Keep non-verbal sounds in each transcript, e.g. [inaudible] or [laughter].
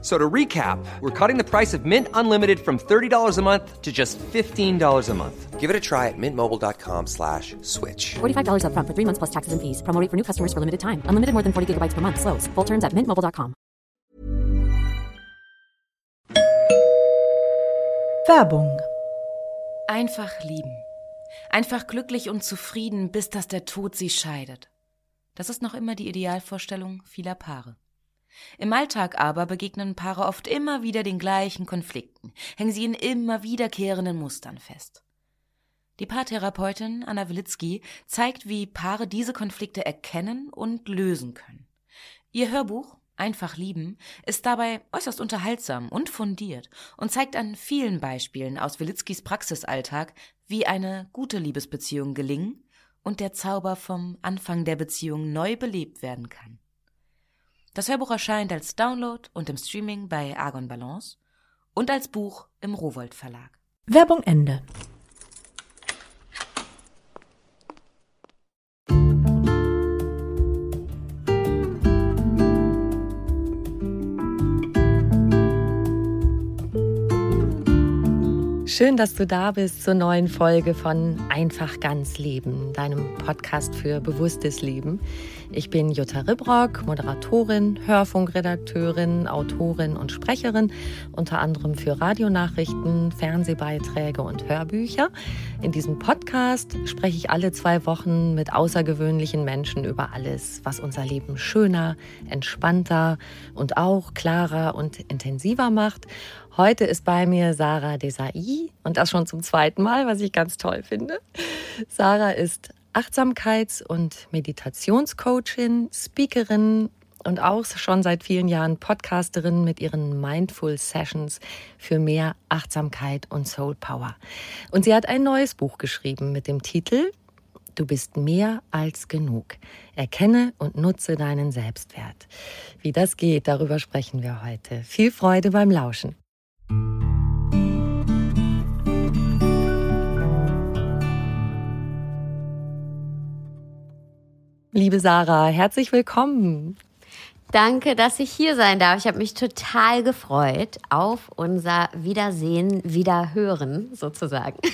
So to recap, we're cutting the price of Mint Unlimited from $30 a month to just $15 a month. Give it a try at mintmobile.com slash switch. $45 up front for three months plus taxes and fees. Promo rate for new customers for limited time. Unlimited more than 40 gigabytes per month. Slows. Full terms at mintmobile.com. Werbung. Einfach lieben. Einfach glücklich und zufrieden, bis dass der Tod sie scheidet. Das ist noch immer die Idealvorstellung vieler Paare. Im Alltag aber begegnen Paare oft immer wieder den gleichen Konflikten, hängen sie in immer wiederkehrenden Mustern fest. Die Paartherapeutin Anna Wilitzki zeigt, wie Paare diese Konflikte erkennen und lösen können. Ihr Hörbuch Einfach lieben ist dabei äußerst unterhaltsam und fundiert und zeigt an vielen Beispielen aus Wilitzkis Praxisalltag, wie eine gute Liebesbeziehung gelingen und der Zauber vom Anfang der Beziehung neu belebt werden kann. Das Hörbuch erscheint als Download und im Streaming bei Argon Balance und als Buch im Rowold Verlag. Werbung Ende. Schön, dass du da bist zur neuen Folge von Einfach ganz Leben, deinem Podcast für bewusstes Leben. Ich bin Jutta Ribrock, Moderatorin, Hörfunkredakteurin, Autorin und Sprecherin, unter anderem für Radionachrichten, Fernsehbeiträge und Hörbücher. In diesem Podcast spreche ich alle zwei Wochen mit außergewöhnlichen Menschen über alles, was unser Leben schöner, entspannter und auch klarer und intensiver macht. Heute ist bei mir Sarah Desai und das schon zum zweiten Mal, was ich ganz toll finde. Sarah ist Achtsamkeits- und Meditationscoachin, Speakerin und auch schon seit vielen Jahren Podcasterin mit ihren Mindful Sessions für mehr Achtsamkeit und Soul Power. Und sie hat ein neues Buch geschrieben mit dem Titel Du bist mehr als genug. Erkenne und nutze deinen Selbstwert. Wie das geht, darüber sprechen wir heute. Viel Freude beim Lauschen. Liebe Sarah, herzlich willkommen. Danke, dass ich hier sein darf. Ich habe mich total gefreut auf unser Wiedersehen, Wiederhören sozusagen. [laughs]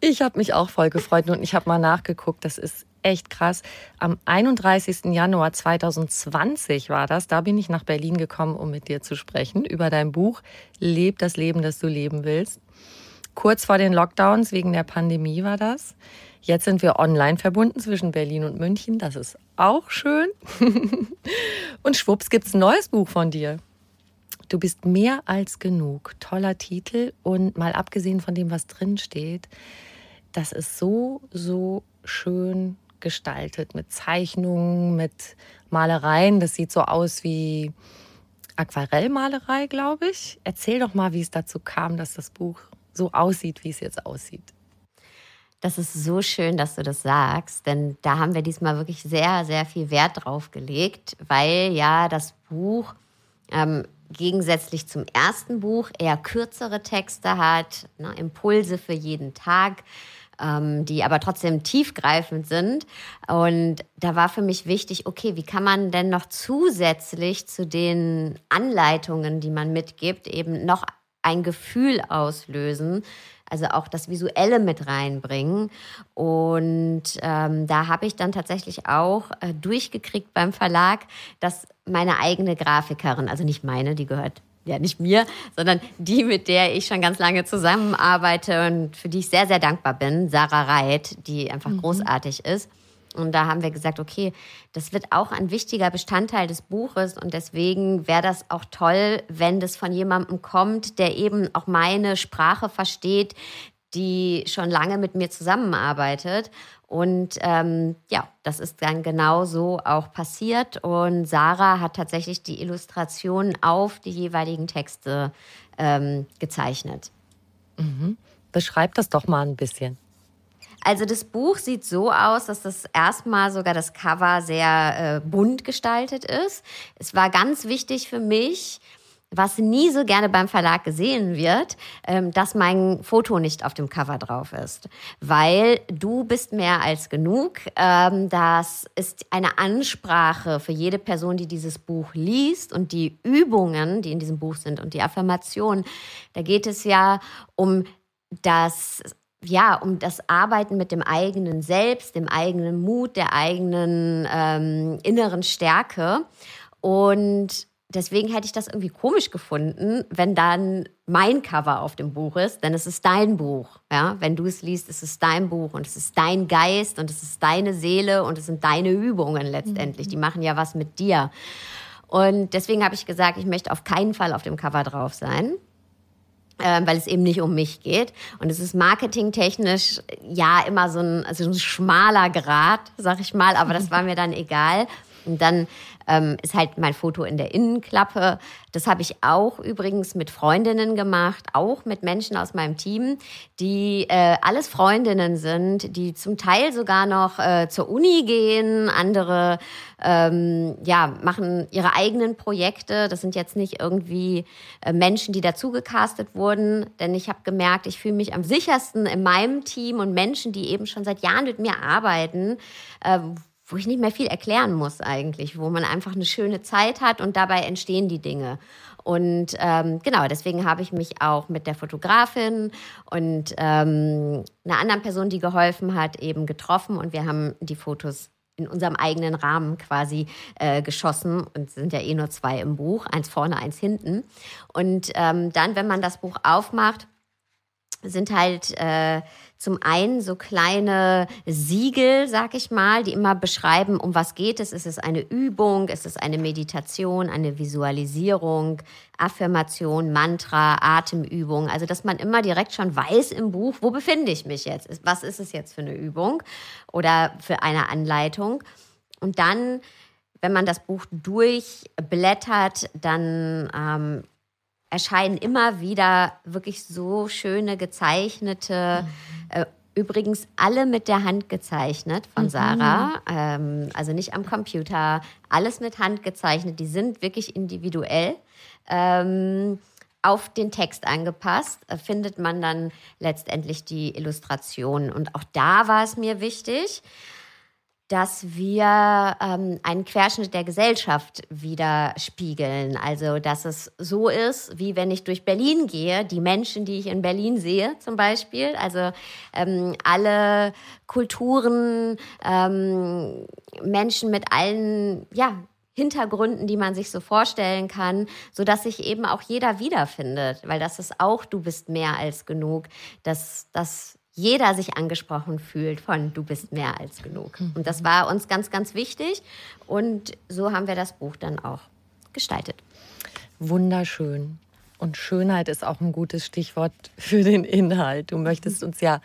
Ich habe mich auch voll gefreut und ich habe mal nachgeguckt. Das ist echt krass. Am 31. Januar 2020 war das. Da bin ich nach Berlin gekommen, um mit dir zu sprechen über dein Buch Leb das Leben, das du leben willst. Kurz vor den Lockdowns wegen der Pandemie war das. Jetzt sind wir online verbunden zwischen Berlin und München. Das ist auch schön. [laughs] und schwupps gibt es ein neues Buch von dir. Du bist mehr als genug. Toller Titel. Und mal abgesehen von dem, was drin steht, das ist so, so schön gestaltet mit Zeichnungen, mit Malereien. Das sieht so aus wie Aquarellmalerei, glaube ich. Erzähl doch mal, wie es dazu kam, dass das Buch so aussieht, wie es jetzt aussieht. Das ist so schön, dass du das sagst, denn da haben wir diesmal wirklich sehr, sehr viel Wert drauf gelegt, weil ja das Buch ähm, gegensätzlich zum ersten Buch eher kürzere Texte hat, ne, Impulse für jeden Tag, ähm, die aber trotzdem tiefgreifend sind. Und da war für mich wichtig, okay, wie kann man denn noch zusätzlich zu den Anleitungen, die man mitgibt, eben noch ein Gefühl auslösen, also auch das Visuelle mit reinbringen. Und ähm, da habe ich dann tatsächlich auch äh, durchgekriegt beim Verlag, dass meine eigene Grafikerin, also nicht meine, die gehört ja nicht mir, sondern die, mit der ich schon ganz lange zusammenarbeite und für die ich sehr, sehr dankbar bin, Sarah Reit, die einfach mhm. großartig ist. Und da haben wir gesagt, okay, das wird auch ein wichtiger Bestandteil des Buches und deswegen wäre das auch toll, wenn das von jemandem kommt, der eben auch meine Sprache versteht, die schon lange mit mir zusammenarbeitet. Und ähm, ja, das ist dann genau so auch passiert. Und Sarah hat tatsächlich die Illustrationen auf die jeweiligen Texte ähm, gezeichnet. Mhm. Beschreib das doch mal ein bisschen. Also das Buch sieht so aus, dass das erstmal sogar das Cover sehr äh, bunt gestaltet ist. Es war ganz wichtig für mich, was nie so gerne beim Verlag gesehen wird, ähm, dass mein Foto nicht auf dem Cover drauf ist. Weil du bist mehr als genug. Ähm, das ist eine Ansprache für jede Person, die dieses Buch liest und die Übungen, die in diesem Buch sind und die Affirmationen. Da geht es ja um das ja, um das Arbeiten mit dem eigenen Selbst, dem eigenen Mut, der eigenen ähm, inneren Stärke. Und deswegen hätte ich das irgendwie komisch gefunden, wenn dann mein Cover auf dem Buch ist, denn es ist dein Buch. Ja? Wenn du es liest, ist es dein Buch und es ist dein Geist und es ist deine Seele und es sind deine Übungen letztendlich. Mhm. Die machen ja was mit dir. Und deswegen habe ich gesagt, ich möchte auf keinen Fall auf dem Cover drauf sein. Ähm, weil es eben nicht um mich geht. Und es ist marketingtechnisch ja immer so ein, also ein schmaler Grad, sag ich mal, aber das war mir dann egal. Und dann ähm, ist halt mein Foto in der Innenklappe. Das habe ich auch übrigens mit Freundinnen gemacht, auch mit Menschen aus meinem Team, die äh, alles Freundinnen sind, die zum Teil sogar noch äh, zur Uni gehen, andere ähm, ja, machen ihre eigenen Projekte. Das sind jetzt nicht irgendwie äh, Menschen, die dazugecastet wurden, denn ich habe gemerkt, ich fühle mich am sichersten in meinem Team und Menschen, die eben schon seit Jahren mit mir arbeiten, äh, wo ich nicht mehr viel erklären muss eigentlich, wo man einfach eine schöne Zeit hat und dabei entstehen die Dinge. Und ähm, genau, deswegen habe ich mich auch mit der Fotografin und ähm, einer anderen Person, die geholfen hat, eben getroffen und wir haben die Fotos in unserem eigenen Rahmen quasi äh, geschossen und sind ja eh nur zwei im Buch, eins vorne, eins hinten. Und ähm, dann, wenn man das Buch aufmacht, sind halt äh, zum einen so kleine Siegel, sag ich mal, die immer beschreiben, um was geht es. Ist es eine Übung? Ist es eine Meditation, eine Visualisierung, Affirmation, Mantra, Atemübung? Also, dass man immer direkt schon weiß im Buch, wo befinde ich mich jetzt? Was ist es jetzt für eine Übung oder für eine Anleitung? Und dann, wenn man das Buch durchblättert, dann ähm, erscheinen immer wieder wirklich so schöne gezeichnete, mhm. äh, übrigens alle mit der Hand gezeichnet von mhm. Sarah, ähm, also nicht am Computer, alles mit Hand gezeichnet. Die sind wirklich individuell. Ähm, auf den Text angepasst, äh, findet man dann letztendlich die Illustration. Und auch da war es mir wichtig, dass wir ähm, einen Querschnitt der Gesellschaft widerspiegeln. Also, dass es so ist, wie wenn ich durch Berlin gehe, die Menschen, die ich in Berlin sehe zum Beispiel, also ähm, alle Kulturen, ähm, Menschen mit allen, ja, Hintergründen, die man sich so vorstellen kann, so dass sich eben auch jeder wiederfindet, weil das ist auch du bist mehr als genug, dass das jeder sich angesprochen fühlt von du bist mehr als genug. Und das war uns ganz, ganz wichtig. Und so haben wir das Buch dann auch gestaltet. Wunderschön. Und Schönheit ist auch ein gutes Stichwort für den Inhalt. Du möchtest uns ja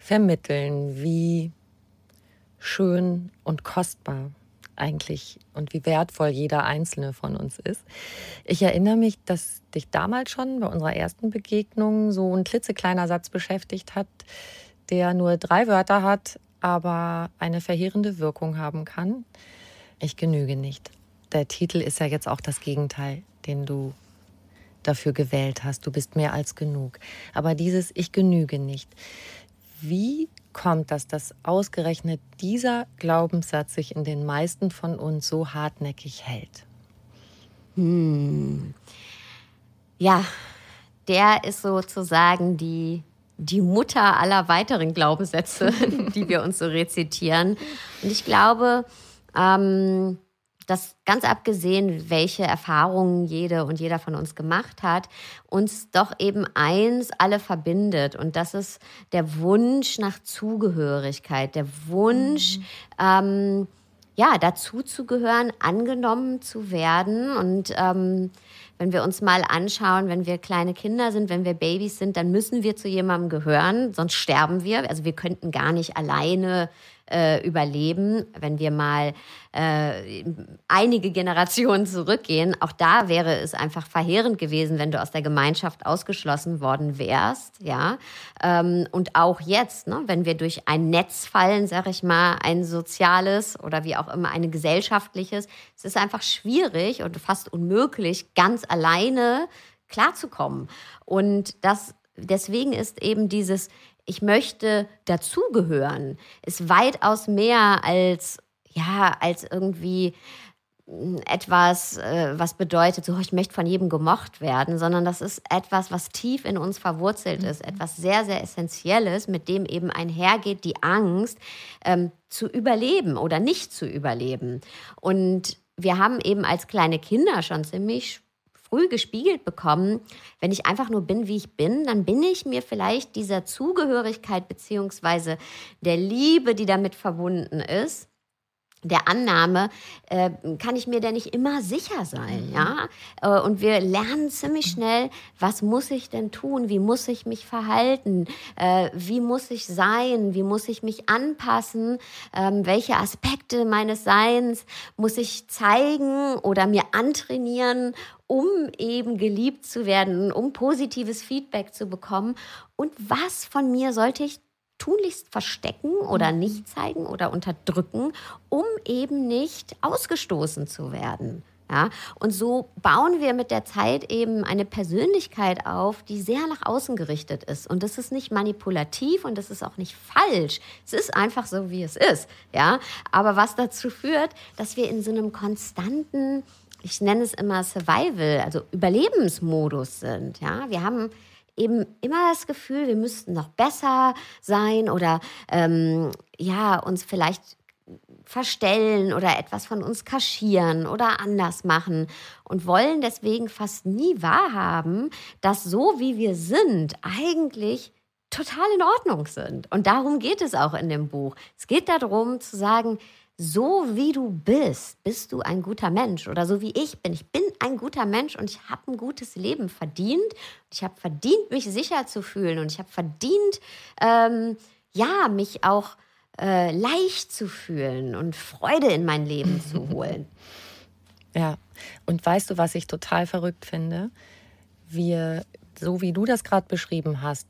vermitteln, wie schön und kostbar eigentlich und wie wertvoll jeder einzelne von uns ist. Ich erinnere mich, dass dich damals schon bei unserer ersten Begegnung so ein klitzekleiner Satz beschäftigt hat, der nur drei Wörter hat, aber eine verheerende Wirkung haben kann. Ich genüge nicht. Der Titel ist ja jetzt auch das Gegenteil, den du dafür gewählt hast. Du bist mehr als genug. Aber dieses Ich genüge nicht. Wie kommt das, dass ausgerechnet dieser Glaubenssatz sich in den meisten von uns so hartnäckig hält? Hm. Ja, der ist sozusagen die, die Mutter aller weiteren Glaubenssätze, [laughs] die wir uns so rezitieren. Und ich glaube, ähm, dass ganz abgesehen, welche Erfahrungen jede und jeder von uns gemacht hat, uns doch eben eins alle verbindet. Und das ist der Wunsch nach Zugehörigkeit, der Wunsch, mhm. ähm, ja, dazu zu gehören, angenommen zu werden. Und ähm, wenn wir uns mal anschauen, wenn wir kleine Kinder sind, wenn wir Babys sind, dann müssen wir zu jemandem gehören, sonst sterben wir. Also wir könnten gar nicht alleine äh, überleben. Wenn wir mal äh, einige Generationen zurückgehen, auch da wäre es einfach verheerend gewesen, wenn du aus der Gemeinschaft ausgeschlossen worden wärst. Ja? Ähm, und auch jetzt, ne, wenn wir durch ein Netz fallen, sag ich mal, ein soziales oder wie auch immer, ein gesellschaftliches, es ist einfach schwierig und fast unmöglich, ganz alleine klarzukommen. Und das deswegen ist eben dieses ich möchte dazugehören, ist weitaus mehr als, ja, als irgendwie hm, etwas, äh, was bedeutet, so ich möchte von jedem gemocht werden, sondern das ist etwas, was tief in uns verwurzelt ist, mhm. etwas sehr, sehr Essentielles, mit dem eben einhergeht die Angst, ähm, zu überleben oder nicht zu überleben. Und wir haben eben als kleine Kinder schon ziemlich früh gespiegelt bekommen, wenn ich einfach nur bin, wie ich bin, dann bin ich mir vielleicht dieser Zugehörigkeit beziehungsweise der Liebe, die damit verbunden ist, der Annahme, äh, kann ich mir denn nicht immer sicher sein, mhm. ja? Äh, und wir lernen ziemlich schnell, was muss ich denn tun? Wie muss ich mich verhalten? Äh, wie muss ich sein? Wie muss ich mich anpassen? Ähm, welche Aspekte meines Seins muss ich zeigen oder mir antrainieren, um eben geliebt zu werden, um positives Feedback zu bekommen? Und was von mir sollte ich tunlichst verstecken oder mhm. nicht zeigen oder unterdrücken, um eben nicht ausgestoßen zu werden. Ja, und so bauen wir mit der Zeit eben eine Persönlichkeit auf, die sehr nach außen gerichtet ist. Und das ist nicht manipulativ und das ist auch nicht falsch. Es ist einfach so, wie es ist. Ja, aber was dazu führt, dass wir in so einem konstanten, ich nenne es immer Survival, also Überlebensmodus sind. Ja, wir haben eben immer das Gefühl, wir müssten noch besser sein oder ähm, ja, uns vielleicht verstellen oder etwas von uns kaschieren oder anders machen und wollen deswegen fast nie wahrhaben, dass so wie wir sind eigentlich total in Ordnung sind. Und darum geht es auch in dem Buch. Es geht darum zu sagen, so wie du bist, bist du ein guter Mensch oder so wie ich bin. Ich bin ein guter Mensch und ich habe ein gutes Leben verdient. Ich habe verdient, mich sicher zu fühlen und ich habe verdient, ähm, ja, mich auch äh, leicht zu fühlen und Freude in mein Leben [laughs] zu holen. Ja, und weißt du, was ich total verrückt finde? Wir, so wie du das gerade beschrieben hast,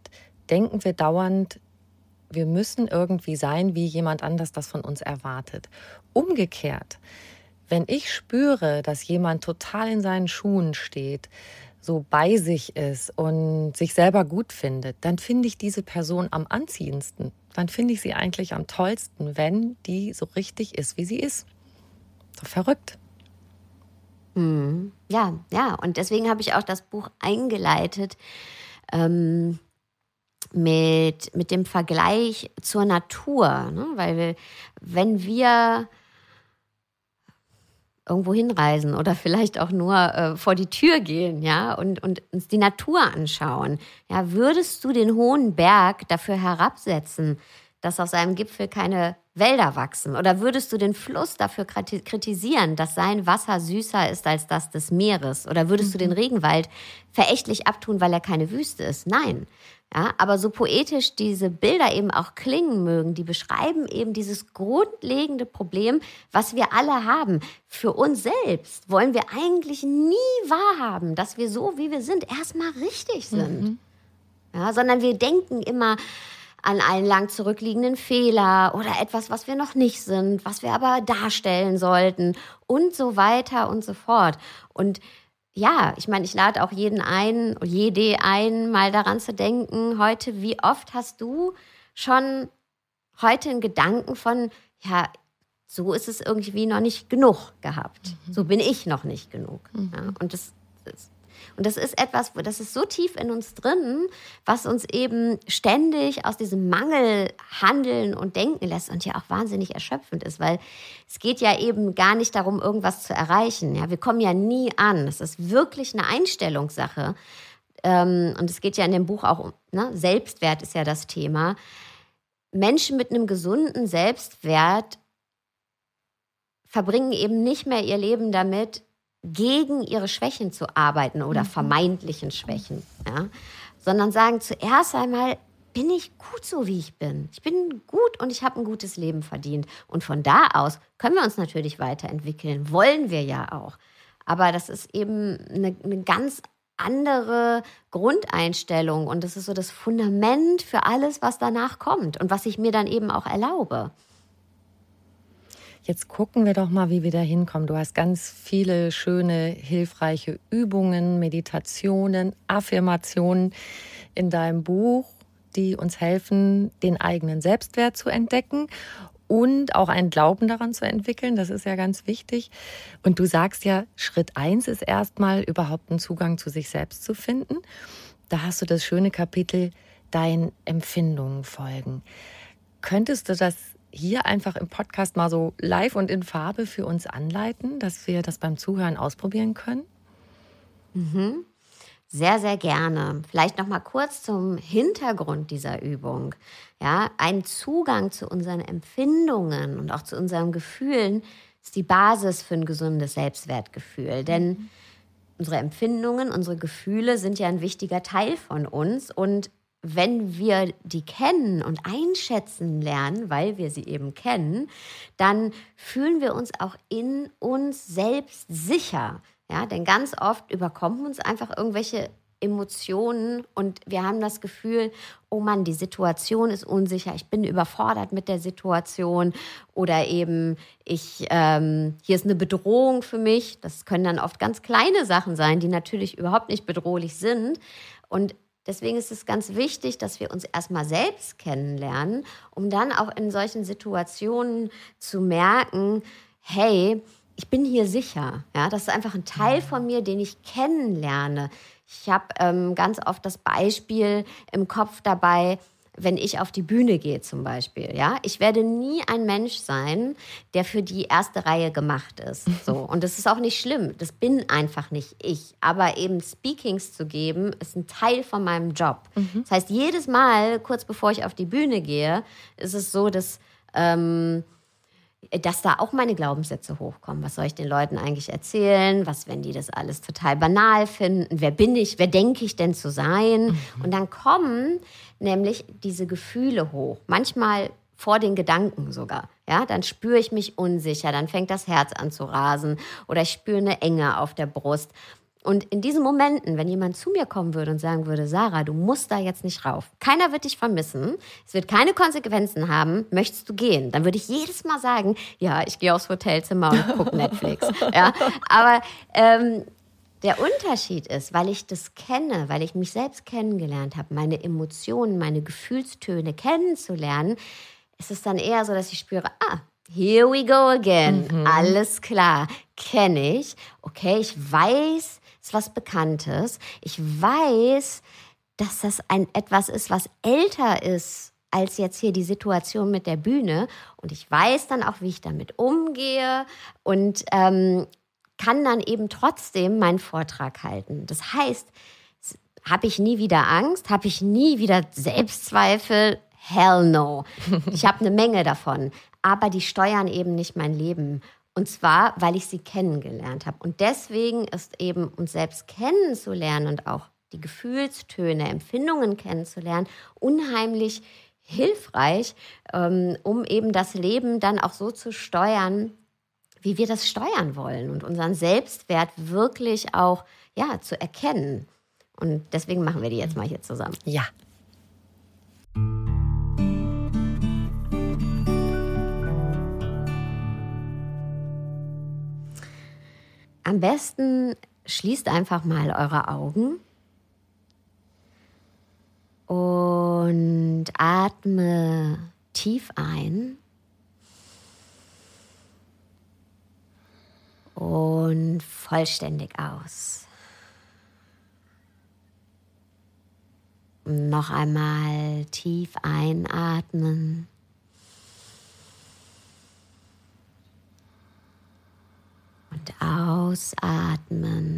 denken wir dauernd, wir müssen irgendwie sein, wie jemand anders das von uns erwartet. Umgekehrt, wenn ich spüre, dass jemand total in seinen Schuhen steht, so bei sich ist und sich selber gut findet, dann finde ich diese Person am anziehendsten. Dann finde ich sie eigentlich am tollsten, wenn die so richtig ist, wie sie ist. So verrückt. Mhm. Ja, ja. Und deswegen habe ich auch das Buch eingeleitet. Ähm, mit, mit dem Vergleich zur Natur. Ne? Weil wir, wenn wir irgendwo hinreisen oder vielleicht auch nur äh, vor die Tür gehen, ja, und, und uns die Natur anschauen, ja, würdest du den hohen Berg dafür herabsetzen, dass auf seinem Gipfel keine Wälder wachsen? Oder würdest du den Fluss dafür kritisieren, dass sein Wasser süßer ist als das des Meeres? Oder würdest du den mhm. Regenwald verächtlich abtun, weil er keine Wüste ist? Nein. Ja, aber so poetisch diese Bilder eben auch klingen mögen, die beschreiben eben dieses grundlegende Problem, was wir alle haben. Für uns selbst wollen wir eigentlich nie wahrhaben, dass wir so, wie wir sind, erstmal richtig sind. Mhm. Ja, sondern wir denken immer, an einen lang zurückliegenden Fehler oder etwas, was wir noch nicht sind, was wir aber darstellen sollten und so weiter und so fort. Und ja, ich meine, ich lade auch jeden ein, jede ein, mal daran zu denken, heute, wie oft hast du schon heute einen Gedanken von, ja, so ist es irgendwie noch nicht genug gehabt. Mhm. So bin ich noch nicht genug. Mhm. Ja, und das, das und das ist etwas, das ist so tief in uns drin, was uns eben ständig aus diesem Mangel handeln und denken lässt und ja auch wahnsinnig erschöpfend ist, weil es geht ja eben gar nicht darum, irgendwas zu erreichen. Ja, wir kommen ja nie an. Es ist wirklich eine Einstellungssache. Ähm, und es geht ja in dem Buch auch um, ne? Selbstwert ist ja das Thema. Menschen mit einem gesunden Selbstwert verbringen eben nicht mehr ihr Leben damit, gegen ihre Schwächen zu arbeiten oder mhm. vermeintlichen Schwächen, ja? sondern sagen zuerst einmal, bin ich gut so, wie ich bin. Ich bin gut und ich habe ein gutes Leben verdient. Und von da aus können wir uns natürlich weiterentwickeln. Wollen wir ja auch. Aber das ist eben eine, eine ganz andere Grundeinstellung und das ist so das Fundament für alles, was danach kommt und was ich mir dann eben auch erlaube. Jetzt gucken wir doch mal, wie wir da hinkommen. Du hast ganz viele schöne, hilfreiche Übungen, Meditationen, Affirmationen in deinem Buch, die uns helfen, den eigenen Selbstwert zu entdecken und auch einen Glauben daran zu entwickeln. Das ist ja ganz wichtig. Und du sagst ja, Schritt eins ist erstmal überhaupt einen Zugang zu sich selbst zu finden. Da hast du das schöne Kapitel Deinen Empfindungen folgen. Könntest du das hier einfach im Podcast mal so live und in Farbe für uns anleiten, dass wir das beim Zuhören ausprobieren können? Mhm. Sehr, sehr gerne. Vielleicht noch mal kurz zum Hintergrund dieser Übung. Ja, ein Zugang zu unseren Empfindungen und auch zu unseren Gefühlen ist die Basis für ein gesundes Selbstwertgefühl. Denn unsere Empfindungen, unsere Gefühle sind ja ein wichtiger Teil von uns und wenn wir die kennen und einschätzen lernen, weil wir sie eben kennen, dann fühlen wir uns auch in uns selbst sicher. Ja, denn ganz oft überkommen uns einfach irgendwelche Emotionen und wir haben das Gefühl, oh Mann, die Situation ist unsicher, ich bin überfordert mit der Situation oder eben ich ähm, hier ist eine Bedrohung für mich. Das können dann oft ganz kleine Sachen sein, die natürlich überhaupt nicht bedrohlich sind und Deswegen ist es ganz wichtig, dass wir uns erstmal selbst kennenlernen, um dann auch in solchen Situationen zu merken, hey, ich bin hier sicher. Ja, das ist einfach ein Teil von mir, den ich kennenlerne. Ich habe ähm, ganz oft das Beispiel im Kopf dabei, wenn ich auf die Bühne gehe zum Beispiel. Ja, ich werde nie ein Mensch sein, der für die erste Reihe gemacht ist. [laughs] So und das ist auch nicht schlimm. Das bin einfach nicht ich. Aber eben Speakings zu geben, ist ein Teil von meinem Job. Mhm. Das heißt, jedes Mal, kurz bevor ich auf die Bühne gehe, ist es so, dass ähm, dass da auch meine Glaubenssätze hochkommen. Was soll ich den Leuten eigentlich erzählen? Was, wenn die das alles total banal finden? Wer bin ich? Wer denke ich denn zu sein? Mhm. Und dann kommen nämlich diese Gefühle hoch. Manchmal vor den Gedanken sogar. Ja, dann spüre ich mich unsicher, dann fängt das Herz an zu rasen oder ich spüre eine Enge auf der Brust. Und in diesen Momenten, wenn jemand zu mir kommen würde und sagen würde, Sarah, du musst da jetzt nicht rauf. Keiner wird dich vermissen. Es wird keine Konsequenzen haben. Möchtest du gehen? Dann würde ich jedes Mal sagen, ja, ich gehe aufs Hotelzimmer und gucke [laughs] Netflix. ja, aber ähm, der Unterschied ist, weil ich das kenne, weil ich mich selbst kennengelernt habe, meine Emotionen, meine Gefühlstöne kennenzulernen, ist es dann eher so, dass ich spüre, ah, here we go again. Mhm. Alles klar, kenne ich. Okay, ich weiß, ist was Bekanntes. Ich weiß, dass das ein etwas ist, was älter ist als jetzt hier die Situation mit der Bühne. Und ich weiß dann auch, wie ich damit umgehe und ähm, kann dann eben trotzdem meinen Vortrag halten. Das heißt, habe ich nie wieder Angst? Habe ich nie wieder Selbstzweifel? Hell no. Ich habe eine Menge davon, aber die steuern eben nicht mein Leben. Und zwar, weil ich sie kennengelernt habe. Und deswegen ist eben uns selbst kennenzulernen und auch die Gefühlstöne, Empfindungen kennenzulernen, unheimlich hilfreich, ähm, um eben das Leben dann auch so zu steuern, wie wir das steuern wollen und unseren Selbstwert wirklich auch ja, zu erkennen. Und deswegen machen wir die jetzt mal hier zusammen. Ja. Am besten schließt einfach mal eure Augen und atme tief ein und vollständig aus. Noch einmal tief einatmen. Und ausatmen.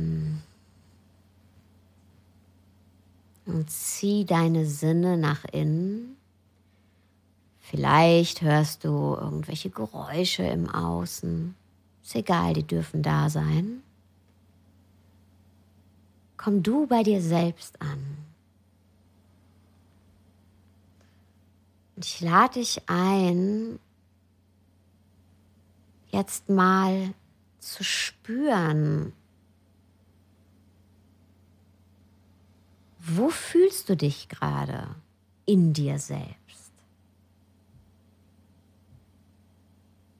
Und zieh deine Sinne nach innen. Vielleicht hörst du irgendwelche Geräusche im Außen. Ist egal, die dürfen da sein. Komm du bei dir selbst an. Und ich lade dich ein, jetzt mal zu spüren, wo fühlst du dich gerade in dir selbst?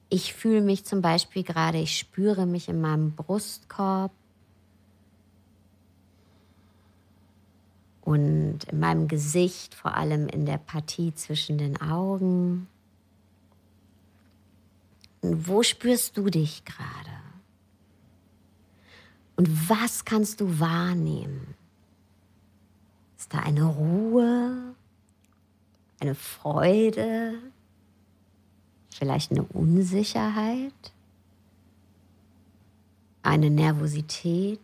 Ich fühle mich zum Beispiel gerade, ich spüre mich in meinem Brustkorb und in meinem Gesicht, vor allem in der Partie zwischen den Augen. Und wo spürst du dich gerade? Und was kannst du wahrnehmen? Ist da eine Ruhe, eine Freude, vielleicht eine Unsicherheit, eine Nervosität?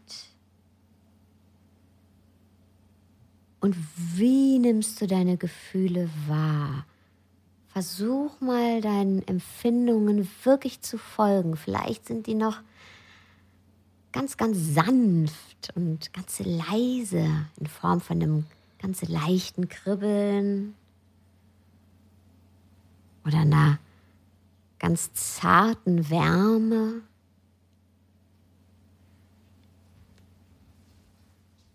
Und wie nimmst du deine Gefühle wahr? Versuch mal deinen Empfindungen wirklich zu folgen. Vielleicht sind die noch ganz, ganz sanft und ganz leise in Form von einem ganz leichten Kribbeln oder einer ganz zarten Wärme.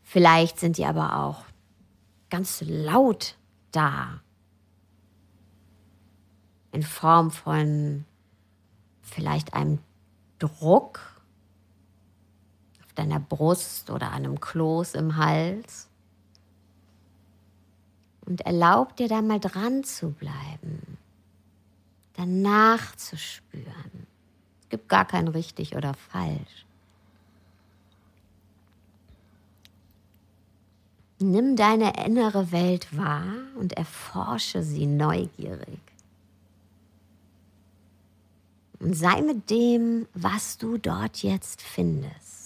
Vielleicht sind die aber auch ganz laut da. In Form von vielleicht einem Druck auf deiner Brust oder einem Kloß im Hals. Und erlaub dir da mal dran zu bleiben, danach zu spüren. Es gibt gar kein richtig oder falsch. Nimm deine innere Welt wahr und erforsche sie neugierig. Und sei mit dem, was du dort jetzt findest.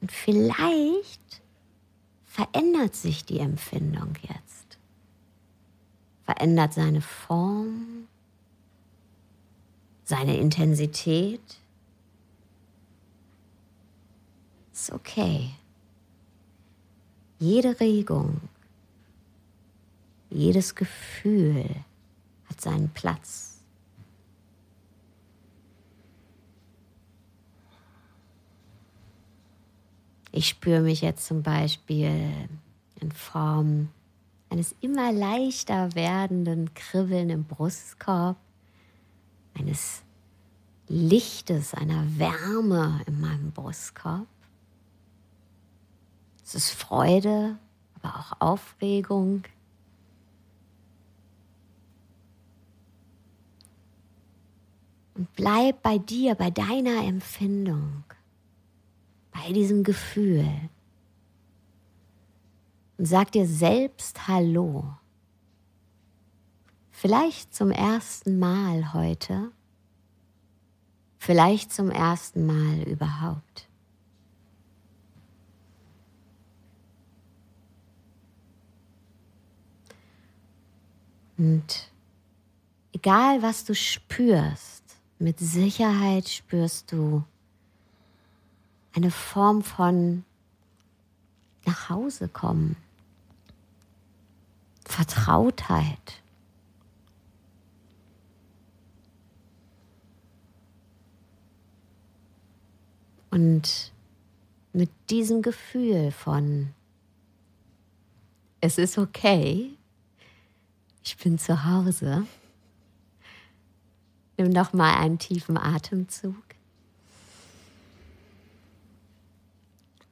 Und vielleicht verändert sich die Empfindung jetzt. Verändert seine Form, seine Intensität. Ist okay. Jede Regung, jedes Gefühl hat seinen Platz. Ich spüre mich jetzt zum Beispiel in Form eines immer leichter werdenden Kribbeln im Brustkorb, eines Lichtes, einer Wärme in meinem Brustkorb. Es ist Freude, aber auch Aufregung. Und bleib bei dir, bei deiner Empfindung, bei diesem Gefühl. Und sag dir selbst Hallo. Vielleicht zum ersten Mal heute, vielleicht zum ersten Mal überhaupt. Und egal was du spürst, mit Sicherheit spürst du eine Form von nach Hause kommen, Vertrautheit. Und mit diesem Gefühl von, es ist okay, ich bin zu Hause. Nimm noch mal einen tiefen Atemzug.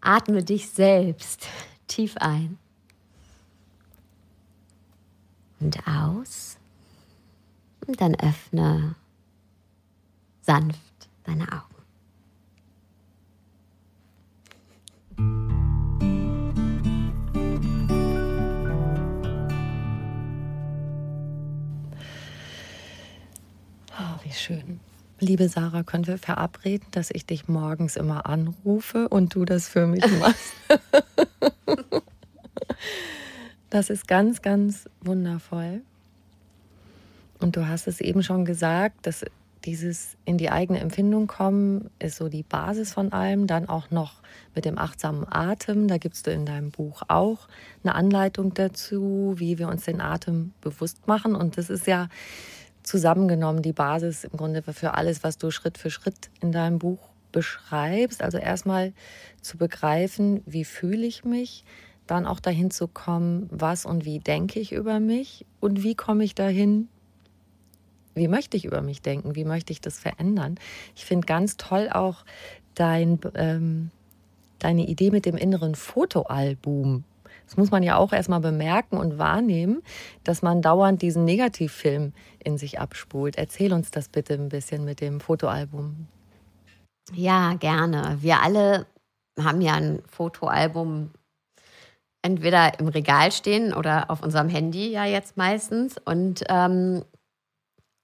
Atme dich selbst tief ein und aus. Und dann öffne sanft deine Augen. wie schön. Liebe Sarah, können wir verabreden, dass ich dich morgens immer anrufe und du das für mich [laughs] machst? das ist ganz, ganz wundervoll. Und du hast es eben schon gesagt, dass dieses in die eigene Empfindung kommen ist so die Basis von allem. Dann auch noch mit dem achtsamen Atem. Da gibst du in deinem Buch auch eine Anleitung dazu, wie wir uns den Atem bewusst machen. Und das ist ja zusammengenommen die Basis im Grunde für alles, was du Schritt für Schritt in deinem Buch beschreibst. Also erstmal zu begreifen, wie fühle ich mich, dann auch dahin zu kommen, was und wie denke ich über mich und wie komme ich dahin, wie möchte ich über mich denken, wie möchte ich das verändern. Ich finde ganz toll auch dein, ähm, deine Idee mit dem inneren Fotoalbum. Das muss man ja auch erstmal bemerken und wahrnehmen, dass man dauernd diesen Negativfilm in sich abspult. Erzähl uns das bitte ein bisschen mit dem Fotoalbum. Ja, gerne. Wir alle haben ja ein Fotoalbum entweder im Regal stehen oder auf unserem Handy ja jetzt meistens. Und ähm,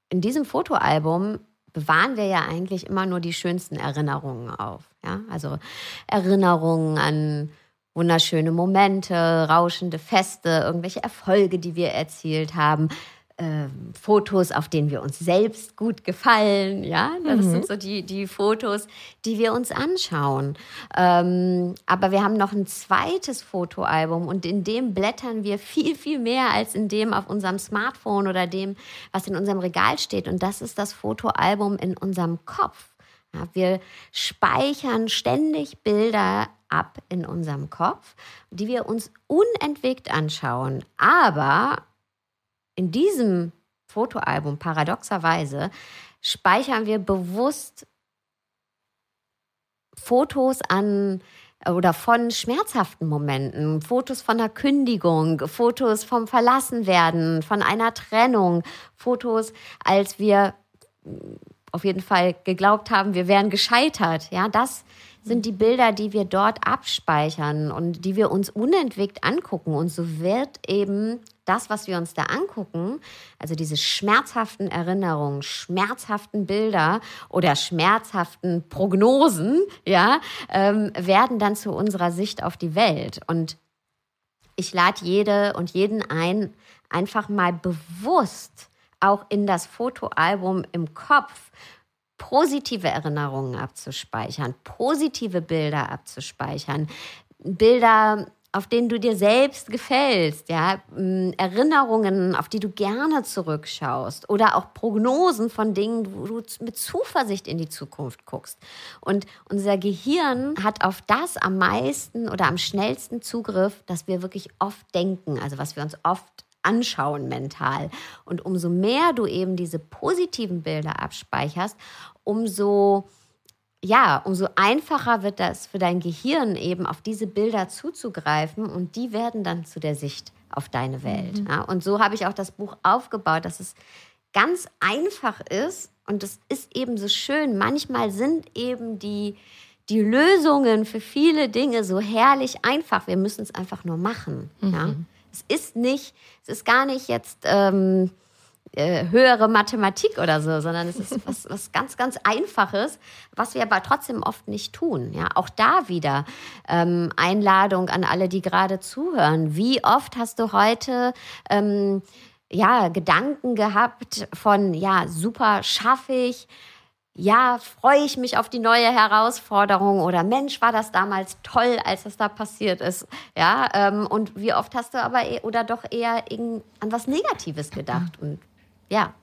in diesem Fotoalbum bewahren wir ja eigentlich immer nur die schönsten Erinnerungen auf. Ja? Also Erinnerungen an wunderschöne Momente, rauschende Feste, irgendwelche Erfolge, die wir erzielt haben, äh, Fotos, auf denen wir uns selbst gut gefallen. Ja, das mhm. sind so die, die Fotos, die wir uns anschauen. Ähm, aber wir haben noch ein zweites Fotoalbum und in dem blättern wir viel, viel mehr als in dem auf unserem Smartphone oder dem, was in unserem Regal steht. Und das ist das Fotoalbum in unserem Kopf. Ja, wir speichern ständig Bilder ab in unserem Kopf, die wir uns unentwegt anschauen. Aber in diesem Fotoalbum paradoxerweise speichern wir bewusst Fotos an oder von schmerzhaften Momenten, Fotos von der Kündigung, Fotos vom Verlassenwerden, von einer Trennung, Fotos, als wir auf jeden Fall geglaubt haben, wir wären gescheitert. Ja, das sind die Bilder, die wir dort abspeichern und die wir uns unentwegt angucken. Und so wird eben das, was wir uns da angucken, also diese schmerzhaften Erinnerungen, schmerzhaften Bilder oder schmerzhaften Prognosen, ja, ähm, werden dann zu unserer Sicht auf die Welt. Und ich lade jede und jeden ein, einfach mal bewusst auch in das Fotoalbum im Kopf positive Erinnerungen abzuspeichern, positive Bilder abzuspeichern, Bilder, auf denen du dir selbst gefällst, ja, Erinnerungen, auf die du gerne zurückschaust oder auch Prognosen von Dingen, wo du mit Zuversicht in die Zukunft guckst. Und unser Gehirn hat auf das am meisten oder am schnellsten Zugriff, dass wir wirklich oft denken, also was wir uns oft anschauen mental. Und umso mehr du eben diese positiven Bilder abspeicherst, umso ja, umso einfacher wird das für dein Gehirn eben auf diese Bilder zuzugreifen und die werden dann zu der Sicht auf deine Welt. Mhm. Ja, und so habe ich auch das Buch aufgebaut, dass es ganz einfach ist und es ist eben so schön. Manchmal sind eben die, die Lösungen für viele Dinge so herrlich einfach. Wir müssen es einfach nur machen. Mhm. Ja? Es ist nicht, es ist gar nicht jetzt. Ähm, äh, höhere Mathematik oder so, sondern es ist [laughs] was, was ganz, ganz Einfaches, was wir aber trotzdem oft nicht tun. Ja, auch da wieder ähm, Einladung an alle, die gerade zuhören. Wie oft hast du heute ähm, ja Gedanken gehabt von ja super schaffe ich? Ja, freue ich mich auf die neue Herausforderung oder Mensch, war das damals toll, als das da passiert ist. Ja, ähm, und wie oft hast du aber e oder doch eher an was Negatives gedacht und ja,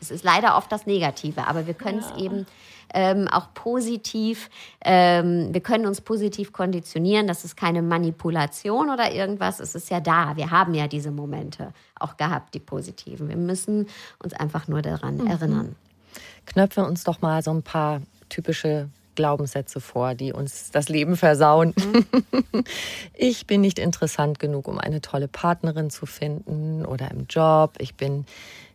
es ist leider oft das Negative, aber wir können es ja. eben ähm, auch positiv, ähm, wir können uns positiv konditionieren. Das ist keine Manipulation oder irgendwas. Es ist ja da. Wir haben ja diese Momente auch gehabt, die positiven. Wir müssen uns einfach nur daran mhm. erinnern. Knöpfe uns doch mal so ein paar typische Glaubenssätze vor, die uns das Leben versauen. Mhm. [laughs] Ich bin nicht interessant genug, um eine tolle Partnerin zu finden oder im Job. Ich bin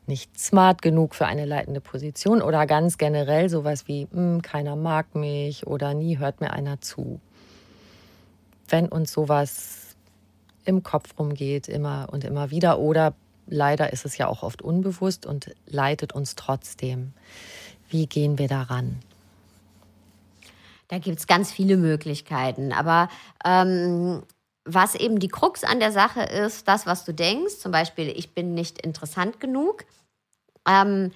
nicht smart genug für eine leitende Position oder ganz generell sowas wie hm, keiner mag mich oder nie hört mir einer zu. Wenn uns sowas im Kopf rumgeht, immer und immer wieder oder leider ist es ja auch oft unbewusst und leitet uns trotzdem. Wie gehen wir daran? Da gibt es ganz viele Möglichkeiten. Aber ähm, was eben die Krux an der Sache ist, das, was du denkst, zum Beispiel, ich bin nicht interessant genug, ähm,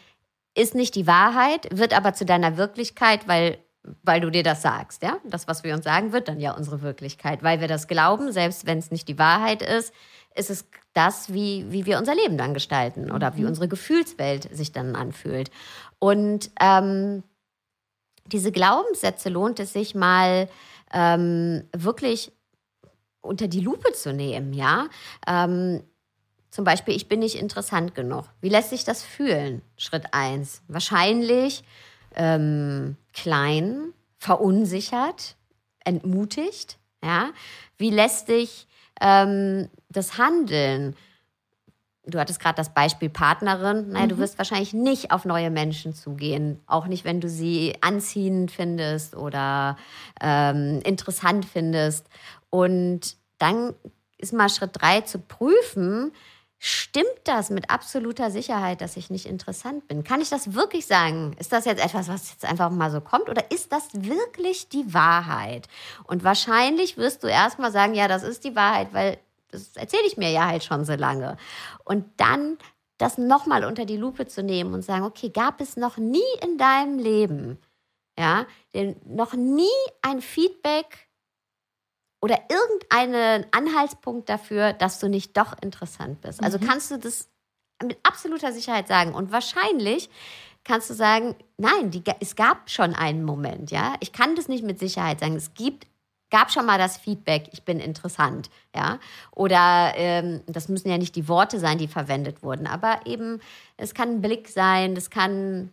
ist nicht die Wahrheit, wird aber zu deiner Wirklichkeit, weil, weil du dir das sagst. Ja? Das, was wir uns sagen, wird dann ja unsere Wirklichkeit, weil wir das glauben, selbst wenn es nicht die Wahrheit ist, ist es das, wie, wie wir unser Leben dann gestalten oder wie mhm. unsere Gefühlswelt sich dann anfühlt. Und ähm, diese Glaubenssätze lohnt es sich mal ähm, wirklich unter die Lupe zu nehmen, ja. Ähm, zum Beispiel, ich bin nicht interessant genug. Wie lässt sich das fühlen? Schritt eins. Wahrscheinlich ähm, klein, verunsichert, entmutigt. Ja? Wie lässt sich ähm, das Handeln? Du hattest gerade das Beispiel Partnerin. Naja, mhm. du wirst wahrscheinlich nicht auf neue Menschen zugehen. Auch nicht, wenn du sie anziehend findest oder ähm, interessant findest. Und dann ist mal Schritt drei zu prüfen, Stimmt das mit absoluter Sicherheit, dass ich nicht interessant bin? Kann ich das wirklich sagen? Ist das jetzt etwas, was jetzt einfach mal so kommt? Oder ist das wirklich die Wahrheit? Und wahrscheinlich wirst du erstmal sagen, ja, das ist die Wahrheit, weil das erzähle ich mir ja halt schon so lange. Und dann das nochmal unter die Lupe zu nehmen und sagen, okay, gab es noch nie in deinem Leben, ja, noch nie ein Feedback oder irgendeinen Anhaltspunkt dafür, dass du nicht doch interessant bist. Also mhm. kannst du das mit absoluter Sicherheit sagen. Und wahrscheinlich kannst du sagen, nein, die, es gab schon einen Moment, ja. Ich kann das nicht mit Sicherheit sagen. Es gibt, gab schon mal das Feedback, ich bin interessant, ja. Oder ähm, das müssen ja nicht die Worte sein, die verwendet wurden, aber eben, es kann ein Blick sein, das kann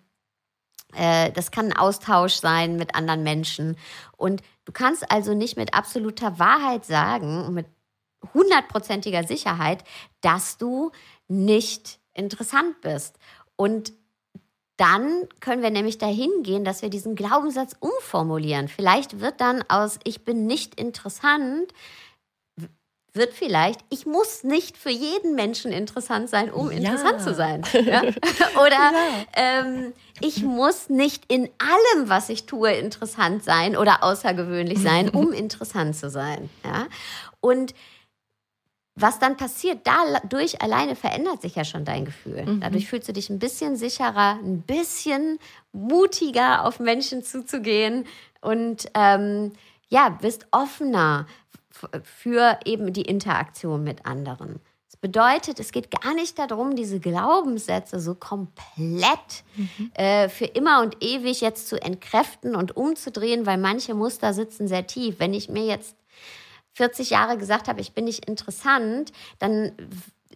äh, das kann ein Austausch sein mit anderen Menschen. Und du kannst also nicht mit absoluter Wahrheit sagen, mit hundertprozentiger Sicherheit, dass du nicht interessant bist. Und dann können wir nämlich dahin gehen, dass wir diesen Glaubenssatz umformulieren. Vielleicht wird dann aus Ich bin nicht interessant wird vielleicht, ich muss nicht für jeden Menschen interessant sein, um ja. interessant zu sein. [laughs] Ja? [laughs] Oder ja. ähm, ich muss nicht in allem, was ich tue, interessant sein oder außergewöhnlich sein, [laughs] um interessant zu sein. Ja? Und was dann passiert, dadurch alleine verändert sich ja schon dein Gefühl. Mhm. Dadurch fühlst du dich ein bisschen sicherer, ein bisschen mutiger auf Menschen zuzugehen und ähm, ja, bist offener, für eben die Interaktion mit anderen. Das bedeutet, es geht gar nicht darum, diese Glaubenssätze so komplett mhm. äh, für immer und ewig jetzt zu entkräften und umzudrehen, weil manche Muster sitzen sehr tief. Wenn ich mir jetzt 40 Jahre gesagt habe, ich bin nicht interessant, dann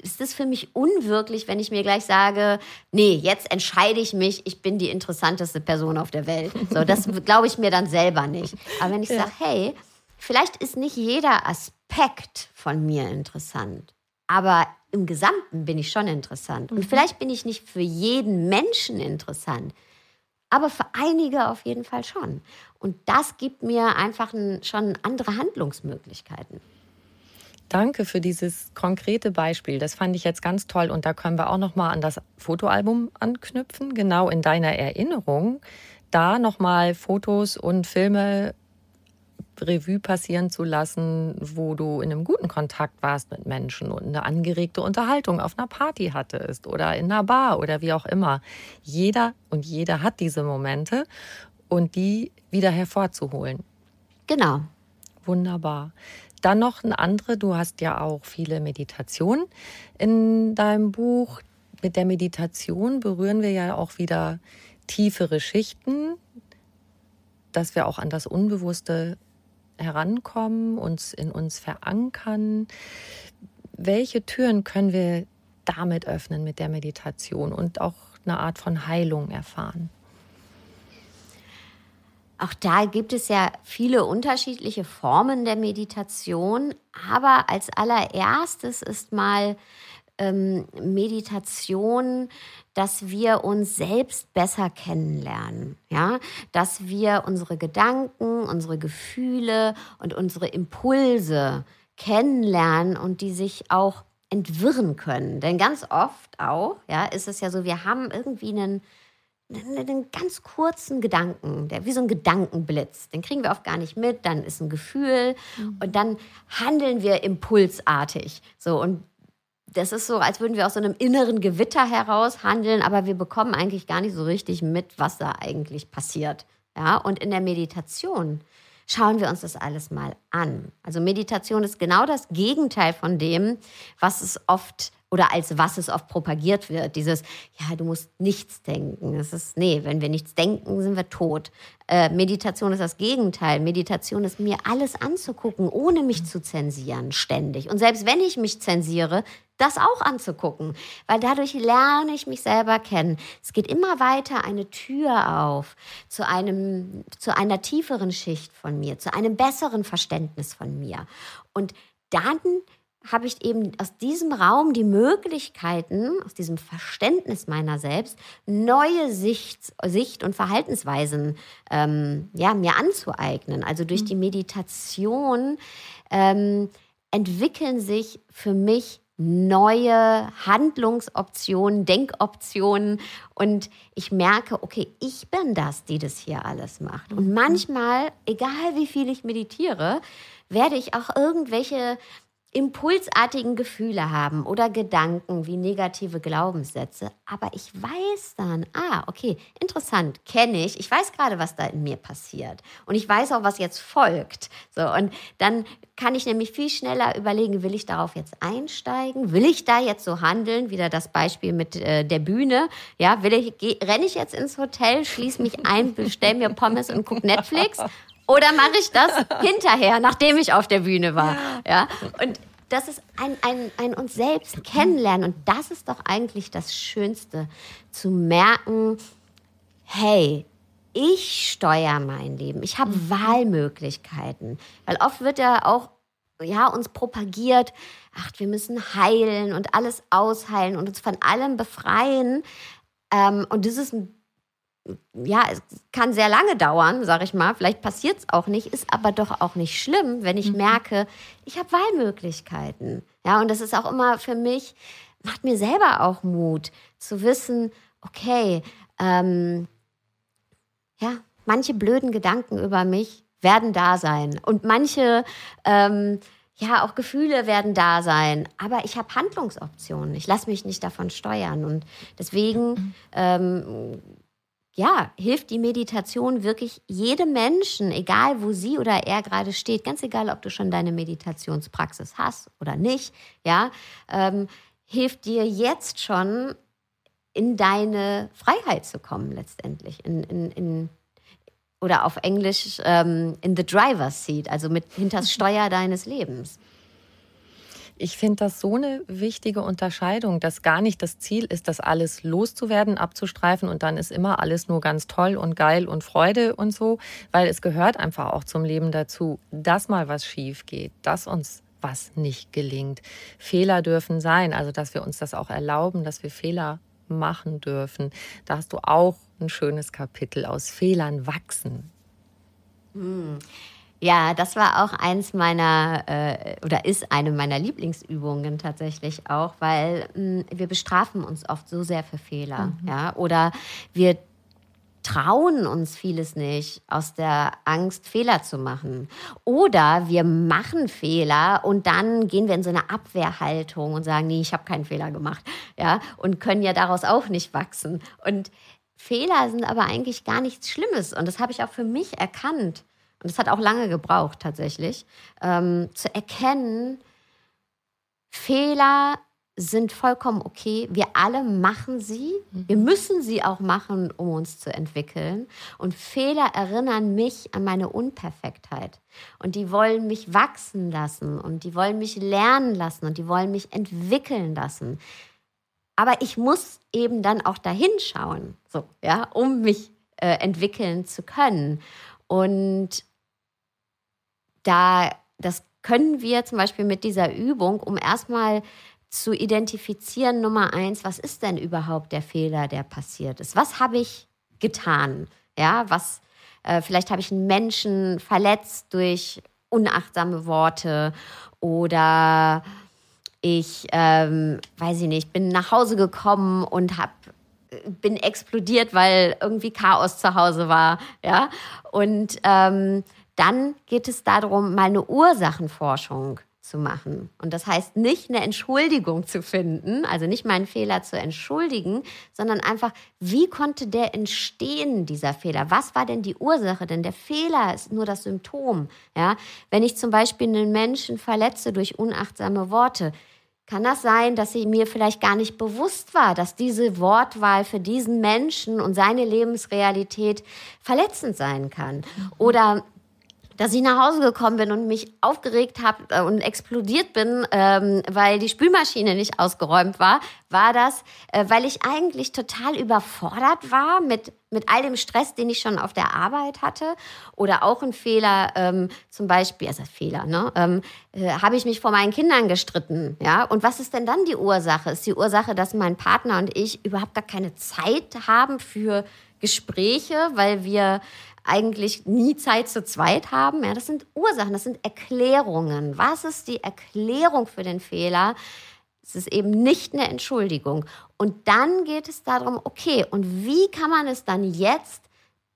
ist es für mich unwirklich, wenn ich mir gleich sage, nee, jetzt entscheide ich mich, ich bin die interessanteste Person auf der Welt. So, das glaube ich mir dann selber nicht. Aber wenn ich ja. sage, hey, Vielleicht ist nicht jeder Aspekt von mir interessant, aber im Gesamten bin ich schon interessant. Und mhm. vielleicht bin ich nicht für jeden Menschen interessant, aber für einige auf jeden Fall schon. Und das gibt mir einfach ein, schon andere Handlungsmöglichkeiten. Danke für dieses konkrete Beispiel. Das fand ich jetzt ganz toll. Und da können wir auch noch mal an das Fotoalbum anknüpfen. Genau in deiner Erinnerung, da noch mal Fotos und Filme Revue passieren zu lassen, wo du in einem guten Kontakt warst mit Menschen und eine angeregte Unterhaltung auf einer Party hattest oder in einer Bar oder wie auch immer. Jeder und jeder hat diese Momente und die wieder hervorzuholen. Genau. Wunderbar. Dann noch eine andere, du hast ja auch viele Meditationen in deinem Buch. Mit der Meditation berühren wir ja auch wieder tiefere Schichten, dass wir auch an das Unbewusste herankommen, uns in uns verankern. Welche Türen können wir damit öffnen mit der Meditation und auch eine Art von Heilung erfahren? Auch da gibt es ja viele unterschiedliche Formen der Meditation, aber als allererstes ist mal ähm, Meditation, dass wir uns selbst besser kennenlernen, ja, dass wir unsere Gedanken, unsere Gefühle und unsere Impulse kennenlernen und die sich auch entwirren können. Denn ganz oft auch, ja, ist es ja so, wir haben irgendwie einen, einen ganz kurzen Gedanken, der wie so ein Gedankenblitz. Den kriegen wir oft gar nicht mit, dann ist ein Gefühl mhm. und dann handeln wir impulsartig. So und das ist so, als würden wir aus so einem inneren Gewitter heraus handeln, aber wir bekommen eigentlich gar nicht so richtig mit, was da eigentlich passiert. Ja, und in der Meditation schauen wir uns das alles mal an. Also Meditation ist genau das Gegenteil von dem, was es oft oder als was es oft propagiert wird. Dieses, ja, du musst nichts denken. Es ist, nee, wenn wir nichts denken, sind wir tot. Äh, Meditation ist das Gegenteil. Meditation ist mir alles anzugucken, ohne mich zu zensieren, ständig. Und selbst wenn ich mich zensiere, das auch anzugucken, weil dadurch lerne ich mich selber kennen. Es geht immer weiter eine Tür auf zu einem, zu einer tieferen Schicht von mir, zu einem besseren Verständnis von mir. Und dann habe ich eben aus diesem Raum die Möglichkeiten, aus diesem Verständnis meiner selbst, neue Sicht, Sicht und Verhaltensweisen ähm, ja, mir anzueignen. Also durch die Meditation ähm, entwickeln sich für mich neue Handlungsoptionen, Denkoptionen und ich merke, okay, ich bin das, die das hier alles macht. Und manchmal, egal wie viel ich meditiere, werde ich auch irgendwelche impulsartigen Gefühle haben oder Gedanken wie negative Glaubenssätze. Aber ich weiß dann, ah, okay, interessant, kenne ich. Ich weiß gerade, was da in mir passiert. Und ich weiß auch, was jetzt folgt. So, und dann kann ich nämlich viel schneller überlegen, will ich darauf jetzt einsteigen? Will ich da jetzt so handeln? Wieder das Beispiel mit äh, der Bühne. Ja, will ich, renne ich jetzt ins Hotel, schließe mich ein, bestelle mir Pommes und gucke Netflix? Oder mache ich das hinterher, nachdem ich auf der Bühne war? Ja. Und das ist ein, ein, ein uns selbst kennenlernen. Und das ist doch eigentlich das Schönste, zu merken, hey, ich steuere mein Leben. Ich habe mhm. Wahlmöglichkeiten. Weil oft wird ja auch ja, uns propagiert, ach, wir müssen heilen und alles ausheilen und uns von allem befreien. Ähm, und das ist ein ja, es kann sehr lange dauern, sage ich mal. Vielleicht passiert es auch nicht, ist aber doch auch nicht schlimm, wenn ich mhm. merke, ich habe Wahlmöglichkeiten. Ja, und das ist auch immer für mich, macht mir selber auch Mut, zu wissen, okay, ähm, ja, manche blöden Gedanken über mich werden da sein und manche, ähm, ja, auch Gefühle werden da sein, aber ich habe Handlungsoptionen. Ich lasse mich nicht davon steuern und deswegen mhm. ähm, ja, hilft die Meditation wirklich jedem Menschen, egal wo sie oder er gerade steht, ganz egal, ob du schon deine Meditationspraxis hast oder nicht, ja, ähm, hilft dir jetzt schon in deine Freiheit zu kommen letztendlich, in, in, in oder auf Englisch ähm, in the driver's seat, also mit hinters [laughs] Steuer deines Lebens. Ich finde das so eine wichtige Unterscheidung, dass gar nicht das Ziel ist, das alles loszuwerden, abzustreifen und dann ist immer alles nur ganz toll und geil und Freude und so, weil es gehört einfach auch zum Leben dazu, dass mal was schief geht, dass uns was nicht gelingt. Fehler dürfen sein, also dass wir uns das auch erlauben, dass wir Fehler machen dürfen. Da hast du auch ein schönes Kapitel aus Fehlern wachsen. Hm. Ja, das war auch eins meiner äh, oder ist eine meiner Lieblingsübungen tatsächlich auch, weil mh, hm, wir bestrafen uns oft so sehr für Fehler, mhm. ja, oder wir trauen uns vieles nicht aus der Angst, Fehler zu machen. Oder wir machen Fehler und dann gehen wir in so eine Abwehrhaltung und sagen, nee, ich habe keinen Fehler gemacht, ja, und können ja daraus auch nicht wachsen. Und Fehler sind aber eigentlich gar nichts Schlimmes und das habe ich auch für mich erkannt und es hat auch lange gebraucht tatsächlich, ähm, zu erkennen, Fehler sind vollkommen okay. Wir alle machen sie. Mhm. Wir müssen sie auch machen, um uns zu entwickeln. Und Fehler erinnern mich an meine Unperfektheit. Und die wollen mich wachsen lassen und die wollen mich lernen lassen und die wollen mich entwickeln lassen. Aber ich muss eben dann auch dahin schauen, so, ja, um mich äh, entwickeln zu können. Und da, das können wir zum Beispiel mit dieser Übung, um erstmal zu identifizieren, Nummer eins, was ist denn überhaupt der Fehler, der passiert ist? Was habe ich getan? Ja, was, äh, vielleicht habe ich einen Menschen verletzt durch unachtsame Worte oder ich, ähm, weiß ich nicht, bin nach Hause gekommen und habe bin explodiert, weil irgendwie Chaos zu Hause war, ja. Und ähm, dann geht es darum, mal eine Ursachenforschung zu machen. Und das heißt nicht eine Entschuldigung zu finden, also nicht meinen Fehler zu entschuldigen, sondern einfach, wie konnte der entstehen, dieser Fehler? Was war denn die Ursache? Denn der Fehler ist nur das Symptom. Ja? Wenn ich zum Beispiel einen Menschen verletze durch unachtsame Worte, kann das sein, dass sie mir vielleicht gar nicht bewusst war, dass diese Wortwahl für diesen Menschen und seine Lebensrealität verletzend sein kann? Oder dass ich nach Hause gekommen bin und mich aufgeregt habe äh, und explodiert bin, ähm, weil die Spülmaschine nicht ausgeräumt war, war das, äh, weil ich eigentlich total überfordert war mit, mit all dem Stress, den ich schon auf der Arbeit hatte. Oder auch ein Fehler, ähm, zum Beispiel, also Fehler, ne? Ähm, äh, habe ich mich vor meinen Kindern gestritten, ja? Und was ist denn dann die Ursache? Ist die Ursache, dass mein Partner und ich überhaupt da keine Zeit haben für Gespräche, weil wir eigentlich nie Zeit zu zweit haben. Ja, das sind Ursachen, das sind Erklärungen. Was ist die Erklärung für den Fehler? Es ist eben nicht eine Entschuldigung. Und dann geht es darum, okay, und wie kann man es dann jetzt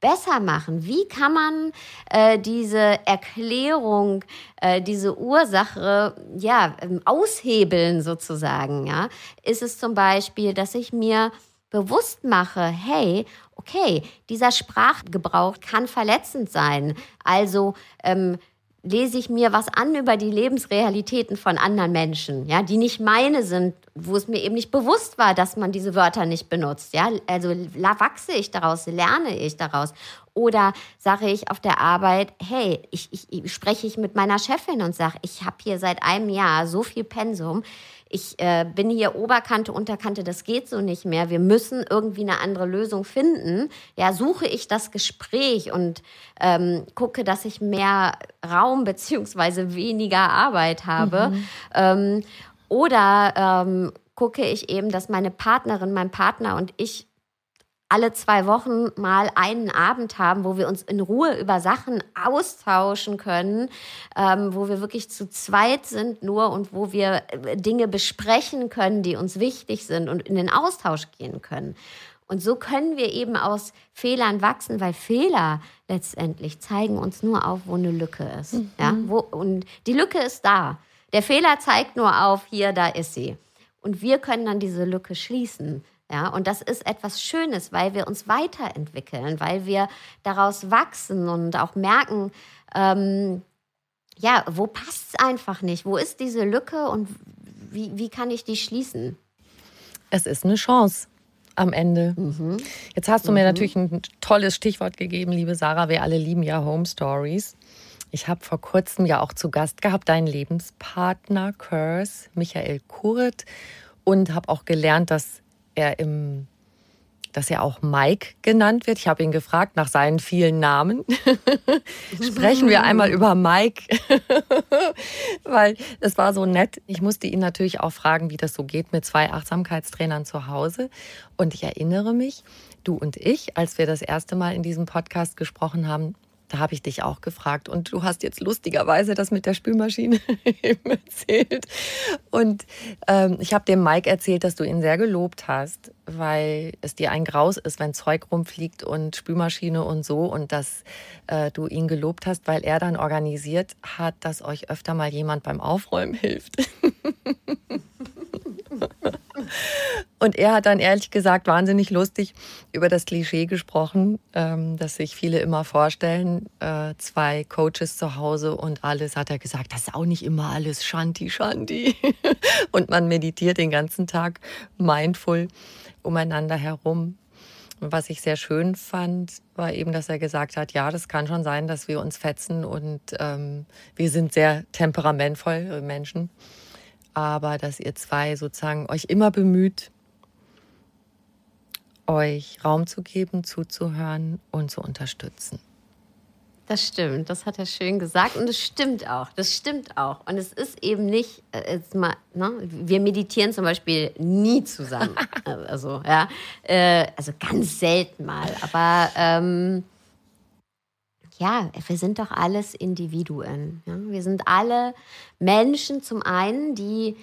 besser machen? Wie kann man äh, diese Erklärung, äh, diese Ursache ja ähm, aushebeln sozusagen? Ja, ist es zum Beispiel, dass ich mir bewusst mache, hey, okay, dieser Sprachgebrauch kann verletzend sein. Also ähm, lese ich mir was an über die Lebensrealitäten von anderen Menschen, ja, die nicht meine sind, wo es mir eben nicht bewusst war, dass man diese Wörter nicht benutzt, ja. Also wachse ich daraus, lerne ich daraus. Oder sage ich auf der Arbeit, hey, ich, ich, ich spreche ich mit meiner Chefin und sage, ich habe hier seit einem Jahr so viel Pensum ich äh, bin hier Oberkante, Unterkante, das geht so nicht mehr. Wir müssen irgendwie eine andere Lösung finden. Ja, suche ich das Gespräch und ähm, gucke, dass ich mehr Raum beziehungsweise weniger Arbeit habe. Mhm. Ähm, oder ähm, gucke ich eben, dass meine Partnerin, mein Partner und ich alle zwei Wochen mal einen Abend haben, wo wir uns in Ruhe über Sachen austauschen können, ähm, wo wir wirklich zu zweit sind nur und wo wir äh, Dinge besprechen können, die uns wichtig sind und in den Austausch gehen können. Und so können wir eben aus Fehlern wachsen, weil Fehler letztendlich zeigen uns nur auf, wo eine Lücke ist. Mhm. Ja, wo, und die Lücke ist da. Der Fehler zeigt nur auf, hier, da ist sie. Und wir können dann diese Lücke schließen ja, und das ist etwas Schönes, weil wir uns weiterentwickeln, weil wir daraus wachsen und auch merken, ähm, ja, wo passt es einfach nicht? Wo ist diese Lücke und wie, wie kann ich die schließen? Es ist eine Chance am Ende. Mhm. Jetzt hast du mir mhm. natürlich ein tolles Stichwort gegeben, liebe Sarah. Wir alle lieben ja Home Stories. Ich habe vor kurzem ja auch zu Gast gehabt deinen Lebenspartner Curse, Michael Kurt, und habe auch gelernt, dass er im dass er auch Mike genannt wird. Ich habe ihn gefragt nach seinen vielen Namen. [laughs] Sprechen wir einmal über Mike, [laughs] weil es war so nett. Ich musste ihn natürlich auch fragen, wie das so geht mit zwei Achtsamkeitstrainern zu Hause. Und ich erinnere mich, du und ich, als wir das erste Mal in diesem Podcast gesprochen haben, da habe ich dich auch gefragt und du hast jetzt lustigerweise das mit der Spülmaschine [laughs] erzählt. Und ähm, ich habe dem Mike erzählt, dass du ihn sehr gelobt hast, weil es dir ein Graus ist, wenn Zeug rumfliegt und Spülmaschine und so und dass äh, du ihn gelobt hast, weil er dann organisiert hat, dass euch öfter mal jemand beim Aufräumen hilft. [laughs] Und er hat dann ehrlich gesagt wahnsinnig lustig über das Klischee gesprochen, ähm, dass sich viele immer vorstellen, äh, zwei Coaches zu Hause und alles, hat er gesagt, das ist auch nicht immer alles Shanti, Shanti. [laughs] Und man meditiert den ganzen Tag mindful umeinander herum. Und was ich sehr schön fand, war eben, dass er gesagt hat, ja, das kann schon sein, dass wir uns fetzen und ähm, wir sind sehr temperamentvoll Menschen aber dass ihr zwei sozusagen euch immer bemüht, euch Raum zu geben, zuzuhören und zu unterstützen. Das stimmt, das hat er schön gesagt und es stimmt auch, das stimmt auch. Und es ist eben nicht, äh, jetzt mal, ne? wir meditieren zum Beispiel nie zusammen, [laughs] also ja, äh, also ganz selten mal, aber ähm, ja, wir sind doch alles Individuen. Ja? Wir sind alle Menschen zum einen, die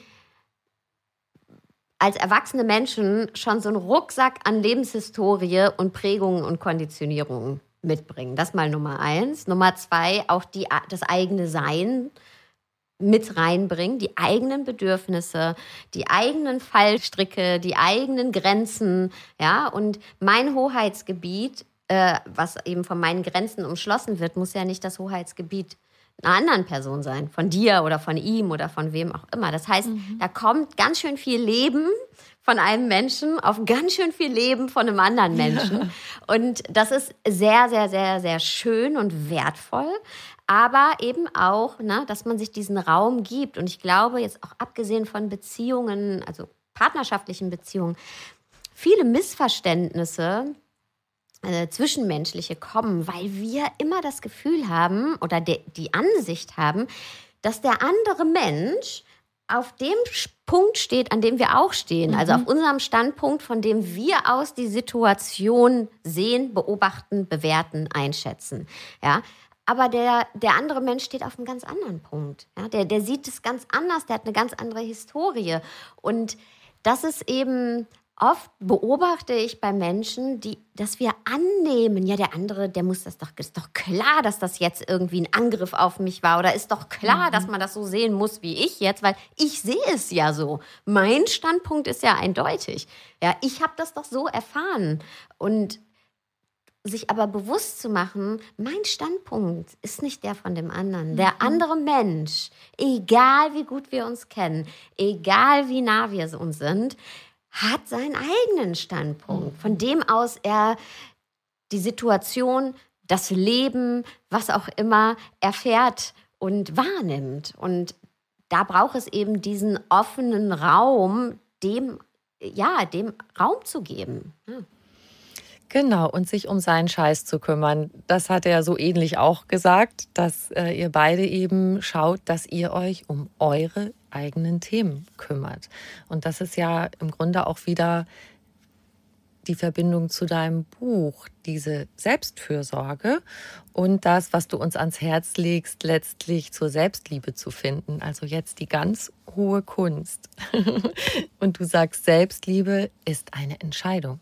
als erwachsene Menschen schon so einen Rucksack an Lebenshistorie und Prägungen und Konditionierungen mitbringen. Das mal Nummer eins. Nummer zwei, auch die, das eigene Sein mit reinbringen, die eigenen Bedürfnisse, die eigenen Fallstricke, die eigenen Grenzen, ja, und mein Hoheitsgebiet, äh, was eben von meinen Grenzen umschlossen wird, muss ja nicht das Hoheitsgebiet einer anderen Person sein, von dir oder von ihm oder von wem auch immer. Das heißt, mhm. da kommt ganz schön viel Leben von einem Menschen auf ganz schön viel Leben von einem anderen Menschen. Ja. Und das ist sehr, sehr, sehr, sehr schön und wertvoll. Aber eben auch, ne, dass man sich diesen Raum gibt. Und ich glaube, jetzt auch abgesehen von Beziehungen, also partnerschaftlichen Beziehungen, viele Missverständnisse äh, zwischenmenschliche kommen, weil wir immer das Gefühl haben oder de, die Ansicht haben, dass der andere Mensch auf dem Punkt steht, an dem wir auch stehen, mhm. also auf unserem Standpunkt, von dem wir aus die Situation sehen, beobachten, bewerten, einschätzen. Ja, aber der, der andere Mensch steht auf einem ganz anderen Punkt. Ja, der, der sieht es ganz anders, der hat eine ganz andere Historie. Und das ist eben oft beobachte ich bei Menschen, die, dass wir annehmen, ja, der andere, der muss das doch, ist doch klar, dass das jetzt irgendwie ein Angriff auf mich war oder ist doch klar, mhm. dass man das so sehen muss wie ich jetzt, weil ich sehe es ja so. Mein Standpunkt ist ja eindeutig. Ja, ich habe das doch so erfahren und sich aber bewusst zu machen, mein Standpunkt ist nicht der von dem anderen. Der mhm. andere Mensch, egal wie gut wir uns kennen, egal wie nah wir uns sind, hat seinen eigenen Standpunkt, von dem aus er die Situation, das Leben, was auch immer erfährt und wahrnimmt. Und da braucht es eben diesen offenen Raum, dem, ja, dem Raum zu geben. Ja. Genau, und sich um seinen Scheiß zu kümmern. Das hat er so ähnlich auch gesagt, dass äh, ihr beide eben schaut, dass ihr euch um eure eigenen Themen kümmert. Und das ist ja im Grunde auch wieder die Verbindung zu deinem Buch, diese Selbstfürsorge und das, was du uns ans Herz legst, letztlich zur Selbstliebe zu finden. Also jetzt die ganz hohe Kunst. [laughs] und du sagst, Selbstliebe ist eine Entscheidung.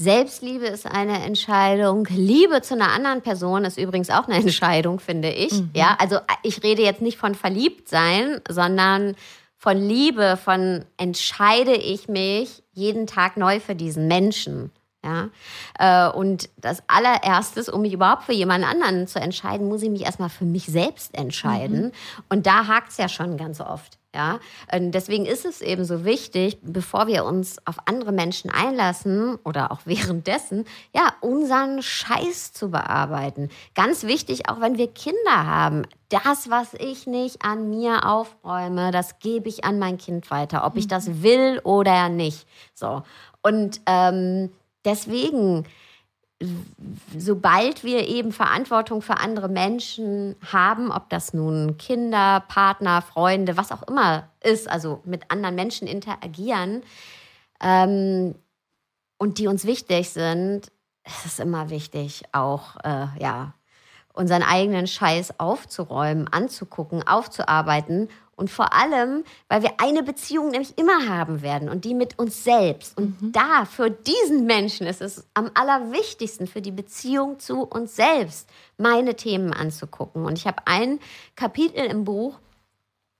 Selbstliebe ist eine Entscheidung. Liebe zu einer anderen Person ist übrigens auch eine [laughs] Entscheidung, finde ich. Mhm. Ja, also ich rede jetzt nicht von verliebt sein, sondern von Liebe, von entscheide ich mich jeden Tag neu für diesen Menschen. Ja, äh, und das allererstes, um mich überhaupt für jemand anderen zu entscheiden, muss ich mich erstmal für mich selbst entscheiden. Mhm. Und da hakt es ja schon ganz oft. Ja, und deswegen ist es eben so wichtig, bevor wir uns auf andere Menschen einlassen oder auch [laughs] währenddessen, ja, unseren Scheiß zu bearbeiten. Ganz wichtig, auch wenn wir Kinder haben. Das, was ich nicht an mir aufräume, das gebe ich an mein Kind weiter, ob ich das mhm. will oder nicht. So. Und ähm, deswegen sobald wir eben Verantwortung für andere Menschen haben, ob das nun Kinder, Partner, Freunde, was auch immer ist, also mit anderen Menschen interagieren ähm, und die uns wichtig sind, ist es immer wichtig, auch äh, ja, unseren eigenen Scheiß aufzuräumen, anzugucken, aufzuarbeiten und vor allem, weil wir eine Beziehung nämlich immer haben werden und die mit uns selbst. Und mhm. da, für diesen Menschen ist es am allerwichtigsten, für die Beziehung zu uns selbst, meine Themen anzugucken. Und ich habe ein Kapitel im Buch,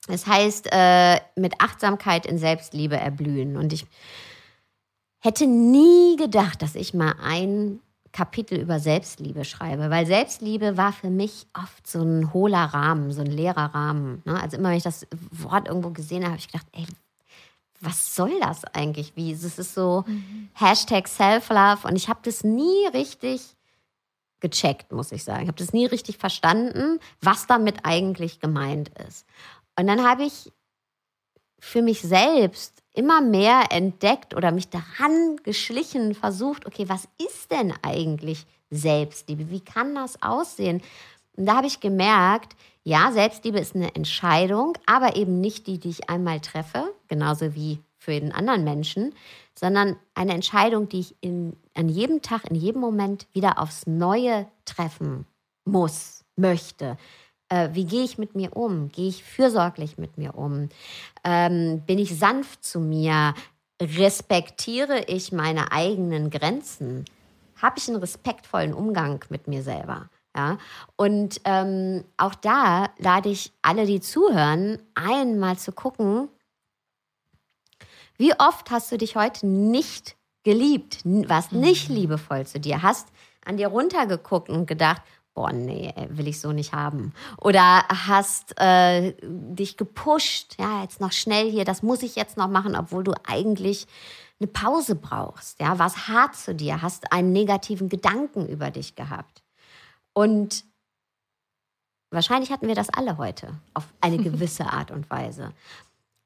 es heißt, äh, mit Achtsamkeit in Selbstliebe erblühen. Und ich hätte nie gedacht, dass ich mal ein Kapitel über Selbstliebe schreibe, weil Selbstliebe war für mich oft so ein hohler Rahmen, so ein leerer Rahmen. Ne? Also immer, wenn ich das Wort irgendwo gesehen habe, habe ich gedacht, ey, was soll das eigentlich? Wie? Es ist so mhm. Hashtag Self-Love und ich habe das nie richtig gecheckt, muss ich sagen. Ich habe das nie richtig verstanden, was damit eigentlich gemeint ist. Und dann habe ich für mich selbst immer mehr entdeckt oder mich daran geschlichen, versucht, okay, was ist denn eigentlich Selbstliebe? Wie kann das aussehen? Und da habe ich gemerkt, ja, Selbstliebe ist eine Entscheidung, aber eben nicht die, die ich einmal treffe, genauso wie für jeden anderen Menschen, sondern eine Entscheidung, die ich in, an jedem Tag, in jedem Moment wieder aufs Neue treffen muss, möchte. Äh, wie gehe ich mit mir um? Gehe ich fürsorglich mit mir um? Ähm, bin ich sanft zu mir? Respektiere ich meine eigenen Grenzen? Habe ich einen respektvollen Umgang mit mir selber? Ja, und ähm, auch da lade ich alle, die zuhören, ein, mal zu gucken, wie oft hast du dich heute nicht geliebt, warst nicht mhm. liebevoll zu dir, hast an dir runtergeguckt und gedacht, boah, nee, will ich so nicht haben. Oder hast äh, dich gepusht, ja, jetzt noch schnell hier, das muss ich jetzt noch machen, obwohl du eigentlich eine Pause brauchst, ja, warst hart zu dir, hast einen negativen Gedanken über dich gehabt. Und wahrscheinlich hatten wir das alle heute auf eine [laughs] gewisse Art und Weise.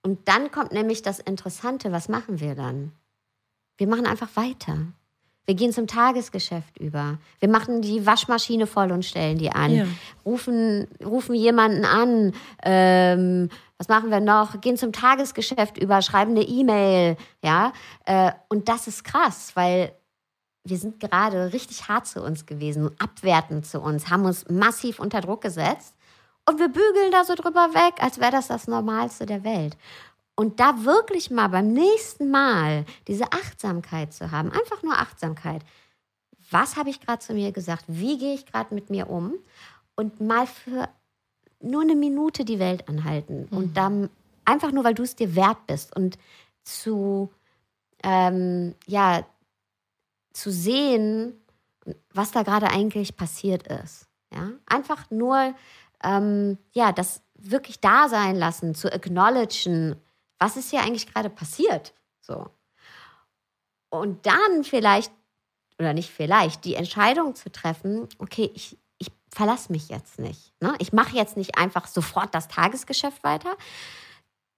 Und dann kommt nämlich das Interessante, was machen wir dann? Wir machen einfach weiter. Wir gehen zum Tagesgeschäft über. Wir machen die Waschmaschine voll und stellen die an. Ja. Rufen, rufen jemanden an. Ähm, was machen wir noch? Gehen zum Tagesgeschäft über, schreiben eine E-Mail. Ja, äh, und das ist krass, weil wir sind gerade richtig hart zu uns gewesen, abwertend zu uns, haben uns massiv unter Druck gesetzt und wir bügeln da so drüber weg, als wäre das das Normalste der Welt. Und da wirklich mal beim nächsten Mal diese Achtsamkeit zu haben, einfach nur Achtsamkeit. Was habe ich gerade zu mir gesagt? Wie gehe ich gerade mit mir um? Und mal für nur eine Minute die Welt anhalten. Mhm. Und dann einfach nur, weil du es dir wert bist und zu, ähm, ja, zu sehen, was da gerade eigentlich passiert ist. Ja? Einfach nur, ähm, ja, das wirklich da sein lassen, zu acknowledgen, was ist hier eigentlich gerade passiert? So. Und dann vielleicht, oder nicht vielleicht, die Entscheidung zu treffen, okay, ich, ich verlasse mich jetzt nicht. Ne? Ich mache jetzt nicht einfach sofort das Tagesgeschäft weiter,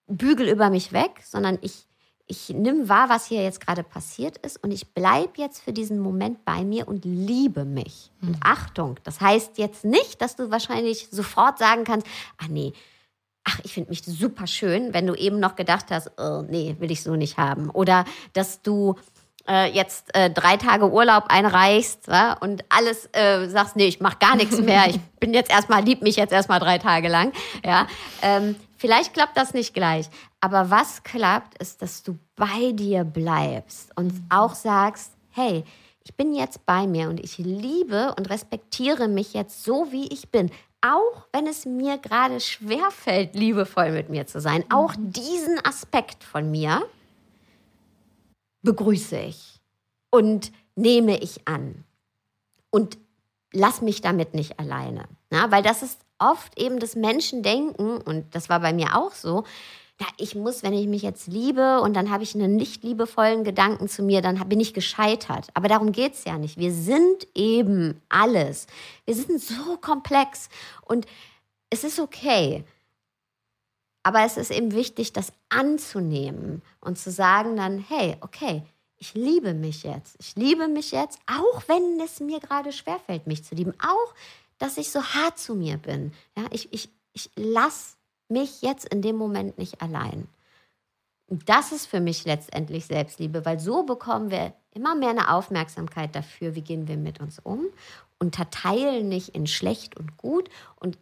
bügel über mich weg, sondern ich, ich nehme wahr, was hier jetzt gerade passiert ist und ich bleibe jetzt für diesen Moment bei mir und liebe mich. Mhm. Und Achtung, das heißt jetzt nicht, dass du wahrscheinlich sofort sagen kannst, ah nee, ach, ich finde mich super schön, wenn du eben noch gedacht hast, oh, nee, will ich so nicht haben. Oder dass du äh, jetzt äh, drei Tage Urlaub einreichst wa? und alles äh, sagst, nee, ich mache gar nichts mehr, ich [laughs] bin jetzt erstmal, lieb mich jetzt erstmal drei Tage lang. Ja, ähm, vielleicht klappt das nicht gleich. Aber was klappt, ist, dass du bei dir bleibst und auch sagst, hey, ich bin jetzt bei mir und ich liebe und respektiere mich jetzt so, wie ich bin auch wenn es mir gerade schwerfällt, liebevoll mit mir zu sein, auch mhm. diesen Aspekt von mir begrüße ich und nehme ich an und lass mich damit nicht alleine. Ja, weil das ist oft eben das Menschendenken, und das war bei mir auch so, ja, ich muss, wenn ich mich jetzt liebe und dann habe ich einen nicht liebevollen Gedanken zu mir, dann bin ich gescheitert. Aber darum geht es ja nicht. Wir sind eben alles. Wir sind so komplex und es ist okay. Aber es ist eben wichtig, das anzunehmen und zu sagen dann, hey, okay, ich liebe mich jetzt. Ich liebe mich jetzt, auch wenn es mir gerade schwerfällt, mich zu lieben. Auch, dass ich so hart zu mir bin. Ja, ich, ich, ich lasse mich jetzt in dem Moment nicht allein. Und das ist für mich letztendlich Selbstliebe, weil so bekommen wir immer mehr eine Aufmerksamkeit dafür, wie gehen wir mit uns um, unterteilen nicht in schlecht und gut und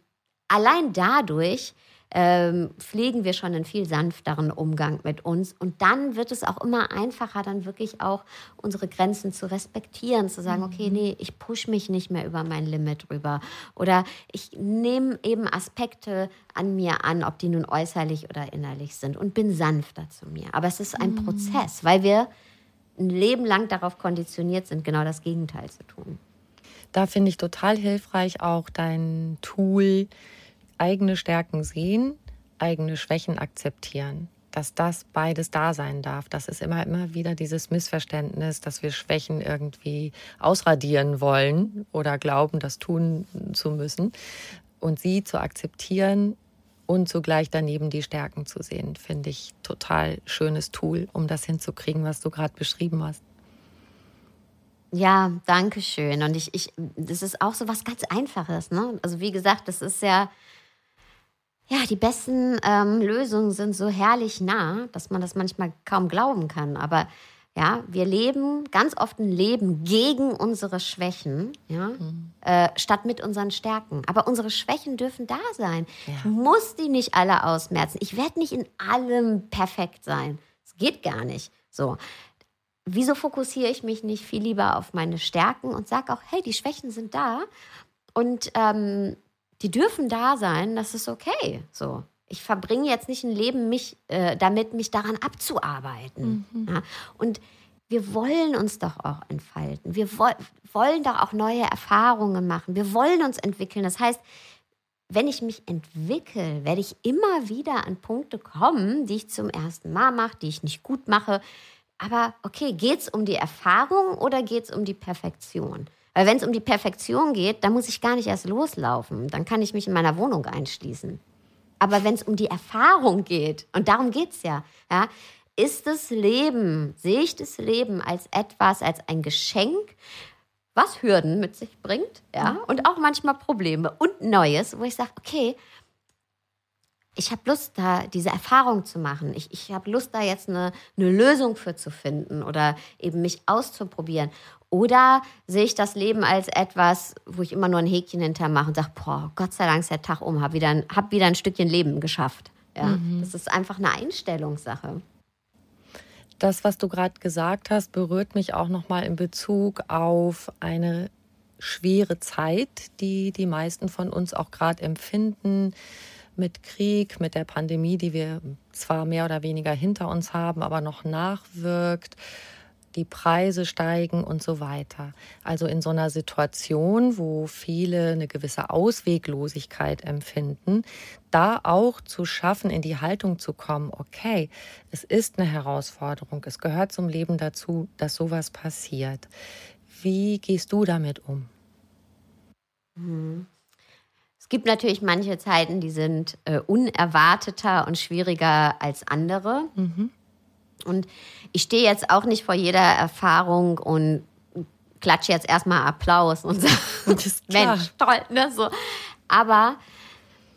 allein dadurch ähm, pflegen wir schon einen viel sanfteren Umgang mit uns. Und dann wird es auch immer einfacher, dann wirklich auch unsere Grenzen zu respektieren, zu sagen, okay, mhm. nee, ich push mich nicht mehr über mein Limit rüber. Oder ich nehme eben Aspekte an mir an, ob die nun äußerlich oder innerlich sind und bin sanfter zu mir. Aber es ist ein mhm. Prozess, weil wir ein Leben lang darauf konditioniert sind, genau das Gegenteil zu tun. Da finde ich total hilfreich auch dein Tool, eigene Stärken sehen, eigene Schwächen akzeptieren. Dass das beides da sein darf. Das ist immer, immer wieder dieses Missverständnis, dass wir Schwächen irgendwie ausradieren wollen oder glauben, das tun zu müssen. Und sie zu akzeptieren und zugleich daneben die Stärken zu sehen, finde ich total schönes Tool, um das hinzukriegen, was du gerade beschrieben hast. Ja, danke schön. Und ich, ich, das ist auch so was ganz Einfaches. Ne? Also wie gesagt, das ist ja ja, die besten ähm, Lösungen sind so herrlich nah, dass man das manchmal kaum glauben kann. Aber ja, wir leben ganz oft ein Leben gegen unsere Schwächen, ja, mhm. äh, statt mit unseren Stärken. Aber unsere Schwächen dürfen da sein. Ja. Ich muss die nicht alle ausmerzen. Ich werde nicht in allem perfekt sein. Es geht gar nicht. So. Wieso fokussiere ich mich nicht viel lieber auf meine Stärken und sage auch, hey, die Schwächen sind da Und ähm, die dürfen da sein, das ist okay. So. Ich verbringe jetzt nicht ein Leben mich, äh, damit, mich daran abzuarbeiten. Mhm. Ja? Und wir wollen uns doch auch entfalten. Wir wo wollen doch auch neue Erfahrungen machen. Wir wollen uns entwickeln. Das heißt, wenn ich mich entwickle, werde ich immer wieder an Punkte kommen, die ich zum ersten Mal mache, die ich nicht gut mache. Aber okay, geht es um die Erfahrung oder geht es um die Perfektion? Weil wenn es um die Perfektion geht, dann muss ich gar nicht erst loslaufen. Dann kann ich mich in meiner Wohnung einschließen. Aber wenn es um die Erfahrung geht, und darum geht es ja, ja, ist das Leben, sehe ich das Leben als etwas, als ein Geschenk, was Hürden mit sich bringt, ja, mhm. und auch manchmal Probleme und Neues, wo ich sage, okay, ich habe Lust, da diese Erfahrung zu machen. Ich, ich habe Lust, da jetzt eine, eine Lösung für zu finden oder eben mich auszuprobieren. Oder sehe ich das Leben als etwas, wo ich immer nur ein Häkchen hinterher mache und sage, boah, Gott sei Dank ist der Tag um, habe wieder, ein, hab wieder ein Stückchen Leben geschafft. Ja, mhm. Das ist einfach eine Einstellungssache. Das, was du gerade gesagt hast, berührt mich auch nochmal in Bezug auf eine schwere Zeit, die die meisten von uns auch gerade empfinden mit Krieg, mit der Pandemie, die wir zwar mehr oder weniger hinter uns haben, aber noch nachwirkt die Preise steigen und so weiter. Also in so einer Situation, wo viele eine gewisse Ausweglosigkeit empfinden, da auch zu schaffen, in die Haltung zu kommen, okay, es ist eine Herausforderung, es gehört zum Leben dazu, dass sowas passiert. Wie gehst du damit um? Es gibt natürlich manche Zeiten, die sind äh, unerwarteter und schwieriger als andere. Mhm. Und ich stehe jetzt auch nicht vor jeder Erfahrung und klatsche jetzt erstmal Applaus und sage, [laughs] Mensch, toll, ne? So. Aber,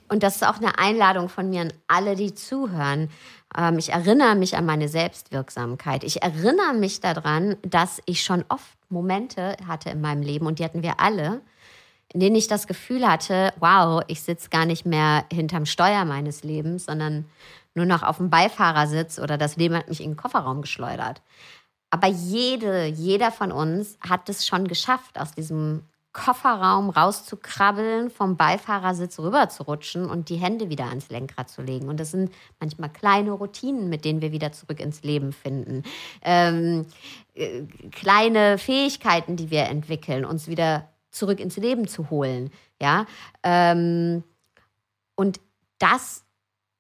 und das ist auch eine Einladung von mir an alle, die zuhören, ähm, ich erinnere mich an meine Selbstwirksamkeit. Ich erinnere mich daran, dass ich schon oft Momente hatte in meinem Leben, und die hatten wir alle, in denen ich das Gefühl hatte, wow, ich sitze gar nicht mehr hinterm Steuer meines Lebens, sondern nur noch auf dem Beifahrersitz oder das Leben hat mich in den Kofferraum geschleudert. Aber jede, jeder von uns hat es schon geschafft, aus diesem Kofferraum rauszukrabbeln, vom Beifahrersitz rüberzurutschen und die Hände wieder ans Lenkrad zu legen. Und das sind manchmal kleine Routinen, mit denen wir wieder zurück ins Leben finden. Ähm, äh, kleine Fähigkeiten, die wir entwickeln, uns wieder zurück ins Leben zu holen. Ja, ähm, und das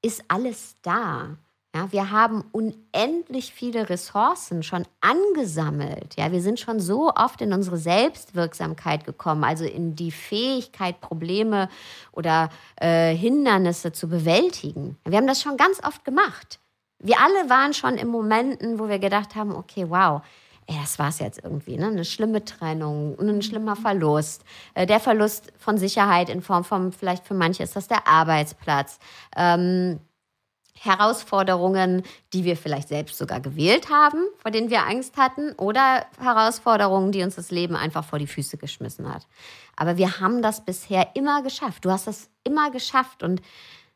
ist alles da. Ja, wir haben unendlich viele Ressourcen schon angesammelt. Ja, wir sind schon so oft in unsere Selbstwirksamkeit gekommen, also in die Fähigkeit, Probleme oder äh, Hindernisse zu bewältigen. Wir haben das schon ganz oft gemacht. Wir alle waren schon in Momenten, wo wir gedacht haben, okay, wow, ja, das war es jetzt irgendwie, ne? eine schlimme Trennung, ein schlimmer Verlust, äh, der Verlust von Sicherheit in Form von, vielleicht für manche ist das der Arbeitsplatz, ähm, Herausforderungen, die wir vielleicht selbst sogar gewählt haben, vor denen wir Angst hatten, oder Herausforderungen, die uns das Leben einfach vor die Füße geschmissen hat. Aber wir haben das bisher immer geschafft. Du hast das immer geschafft und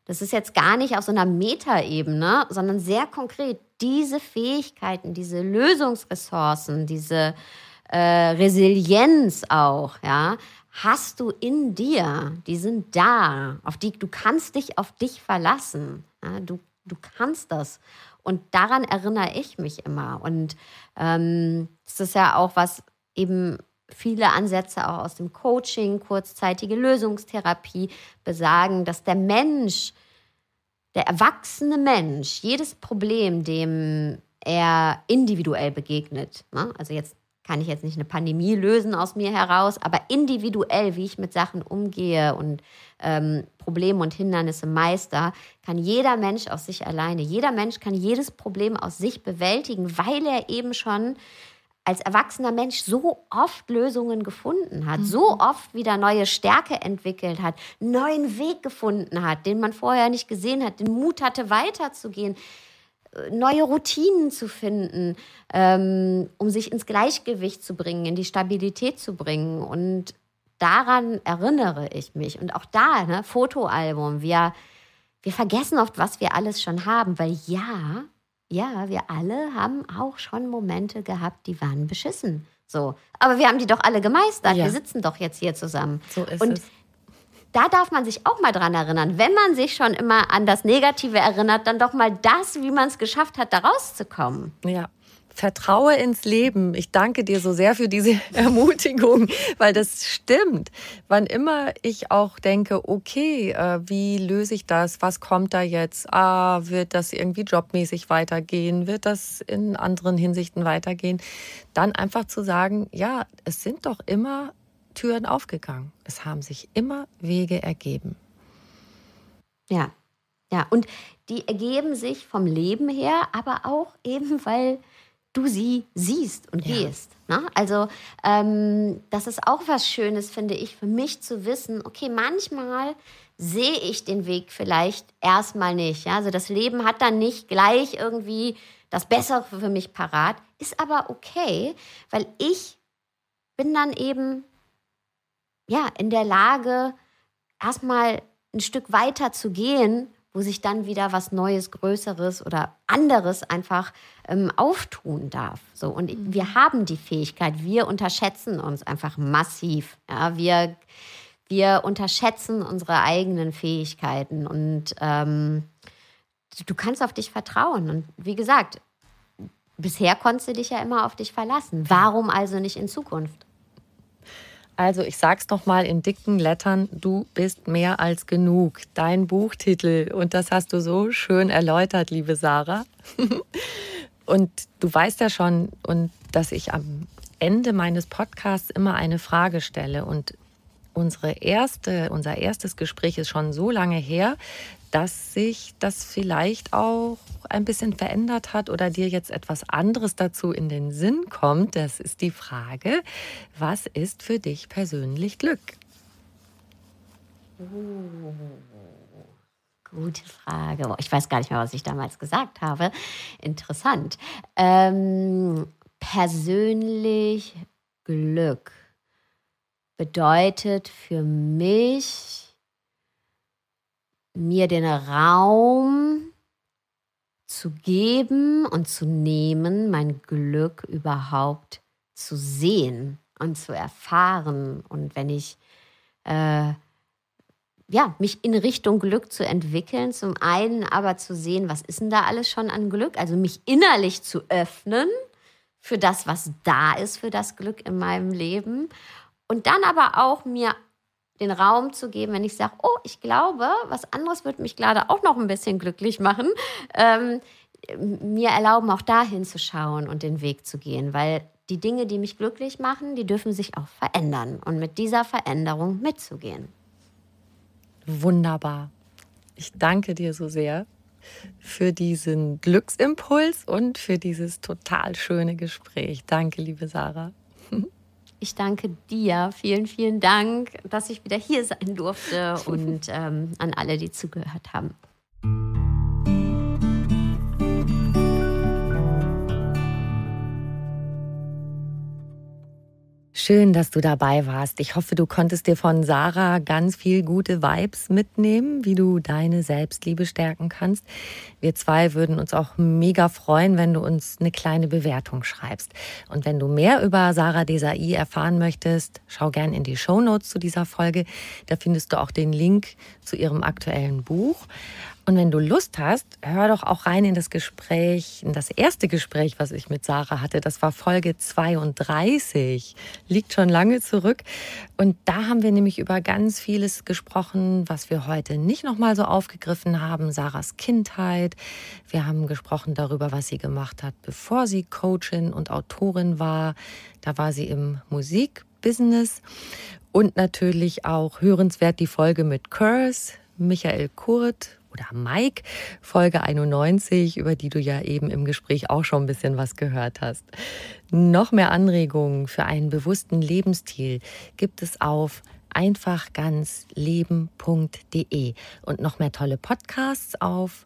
das ist jetzt gar nicht auf so einer Metaebene, sondern sehr konkret diese Fähigkeiten, diese Lösungsressourcen, diese äh, Resilienz auch, ja, hast du in dir. Die sind da. Auf die, du kannst dich auf dich verlassen. Ja, du, du kannst das. Und daran erinnere ich mich immer. Und ähm, das ist ja auch was eben viele Ansätze auch aus dem Coaching, kurzzeitige Lösungstherapie besagen, dass der Mensch, der erwachsene Mensch, jedes Problem, dem er individuell begegnet, ne? also jetzt kann ich jetzt nicht eine Pandemie lösen aus mir heraus, aber individuell, wie ich mit Sachen umgehe und ähm, Probleme und Hindernisse meister, kann jeder Mensch aus sich alleine, jeder Mensch kann jedes Problem aus sich bewältigen, weil er eben schon als erwachsener Mensch so oft Lösungen gefunden hat, mhm. so oft wieder neue Stärke entwickelt hat, einen neuen Weg gefunden hat, den man vorher nicht gesehen hat, den Mut hatte, weiterzugehen, äh, neue Routinen zu finden, ähm, um sich ins Gleichgewicht zu bringen, in die Stabilität zu bringen. Und daran erinnere ich mich. Und auch da, ne, Fotoalbum, wir, wir vergessen oft, was wir alles schon haben, weil ja, ja, wir alle haben auch schon Momente gehabt, die waren beschissen. So. Aber wir haben die doch alle gemeistert. Ja. Wir sitzen doch jetzt hier zusammen. So ist Und es. da darf man sich auch mal dran erinnern. Wenn man sich schon immer an das Negative erinnert, dann doch mal das, wie man es geschafft hat, da rauszukommen. Ja. Vertraue ins Leben. Ich danke dir so sehr für diese [laughs] Ermutigung, weil das stimmt. Wann immer ich auch denke, okay, äh, wie löse ich das? Was kommt da jetzt? Ah, wird das irgendwie jobmäßig weitergehen? Wird das in anderen Hinsichten weitergehen? Dann einfach zu sagen, ja, es sind doch immer Türen aufgegangen. Es haben sich immer Wege ergeben. Ja, ja. Und die ergeben sich vom Leben her, aber auch eben, weil du sie siehst und Ja. gehst. Ne? Also ähm, das ist auch was Schönes, finde ich, für mich zu wissen, okay, manchmal sehe ich den Weg vielleicht erstmal nicht. Ja? Also das Leben hat dann nicht gleich irgendwie das Bessere für mich parat, ist aber okay, weil ich bin dann eben ja in der Lage, erstmal ein Stück weiter zu gehen, wo sich dann wieder was Neues, Größeres oder anderes einfach ähm, auftun darf. So und wir haben die Fähigkeit. Wir unterschätzen uns einfach massiv. Ja, wir wir unterschätzen unsere eigenen Fähigkeiten und ähm, du kannst auf dich vertrauen. Und wie gesagt, bisher konntest du dich ja immer auf dich verlassen. Warum also nicht in Zukunft? Also ich sag's noch mal in dicken Lettern, du bist mehr als genug. Dein Buchtitel und das hast du so schön erläutert, liebe Sarah. [laughs] und du weißt ja schon und dass ich am Ende meines Podcasts immer eine Frage stelle und unsere erste, unser erstes Gespräch ist schon so lange her, dass sich das vielleicht auch ein bisschen verändert hat oder dir jetzt etwas anderes dazu in den Sinn kommt. Das ist die Frage, was ist für dich persönlich Glück? Gute Frage. Ich weiß gar nicht mehr, was ich damals gesagt habe. Interessant. Ähm, persönlich Glück bedeutet für mich, mir den Raum zu geben und zu nehmen, mein Glück überhaupt zu sehen und zu erfahren. Und wenn ich äh, ja, mich in Richtung Glück zu entwickeln. Zum einen aber zu sehen, was ist denn da alles schon an Glück? Also mich innerlich zu öffnen für das, was da ist, für das Glück in meinem Leben. Und dann aber auch mir den Raum zu geben, wenn ich sage, oh, ich glaube, was anderes wird mich gerade auch noch ein bisschen glücklich machen. Ähm, mir erlauben, auch dahin zu schauen und den Weg zu gehen, weil die Dinge, die mich glücklich machen, die dürfen sich auch verändern und mit dieser Veränderung mitzugehen. Wunderbar. Ich danke dir so sehr für diesen Glücksimpuls und für dieses total schöne Gespräch. Danke, liebe Sarah. Ich danke dir. Vielen, vielen Dank, dass ich wieder hier sein durfte [laughs] und ähm, an alle, die zugehört haben. Schön, dass du dabei warst. Ich hoffe, du konntest dir von Sarah ganz viel gute Vibes mitnehmen, wie du deine Selbstliebe stärken kannst. Wir zwei würden uns auch mega freuen, wenn du uns eine kleine Bewertung schreibst. Und wenn du mehr über Sarah Desai erfahren möchtest, schau gern in die Show Notes zu dieser Folge. Da findest du auch den Link zu ihrem aktuellen Buch. Und wenn du Lust hast, hör doch auch rein in das Gespräch, in das erste Gespräch, was ich mit Sarah hatte. Das war Folge 32. Liegt schon lange zurück. Und da haben wir nämlich über ganz vieles gesprochen, was wir heute nicht nochmal so aufgegriffen haben. Sarahs Kindheit. Wir haben gesprochen darüber, was sie gemacht hat, bevor sie Coachin und Autorin war. Da war sie im Musikbusiness. Und natürlich auch hörenswert die Folge mit Curse, Michael Kurt oder Mike, Folge 91, über die du ja eben im Gespräch auch schon ein bisschen was gehört hast. Noch mehr Anregungen für einen bewussten Lebensstil gibt es auf einfachganzleben.de und noch mehr tolle Podcasts auf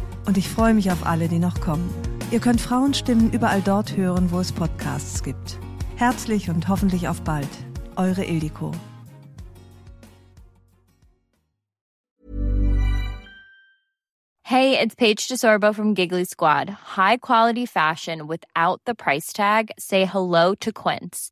Und ich freue mich auf alle, die noch kommen. Ihr könnt Frauenstimmen überall dort hören, wo es Podcasts gibt. Herzlich und hoffentlich auf bald. Eure Ildiko. Hey, it's Paige DeSorbo from Giggly Squad. High quality fashion without the price tag. Say hello to Quince.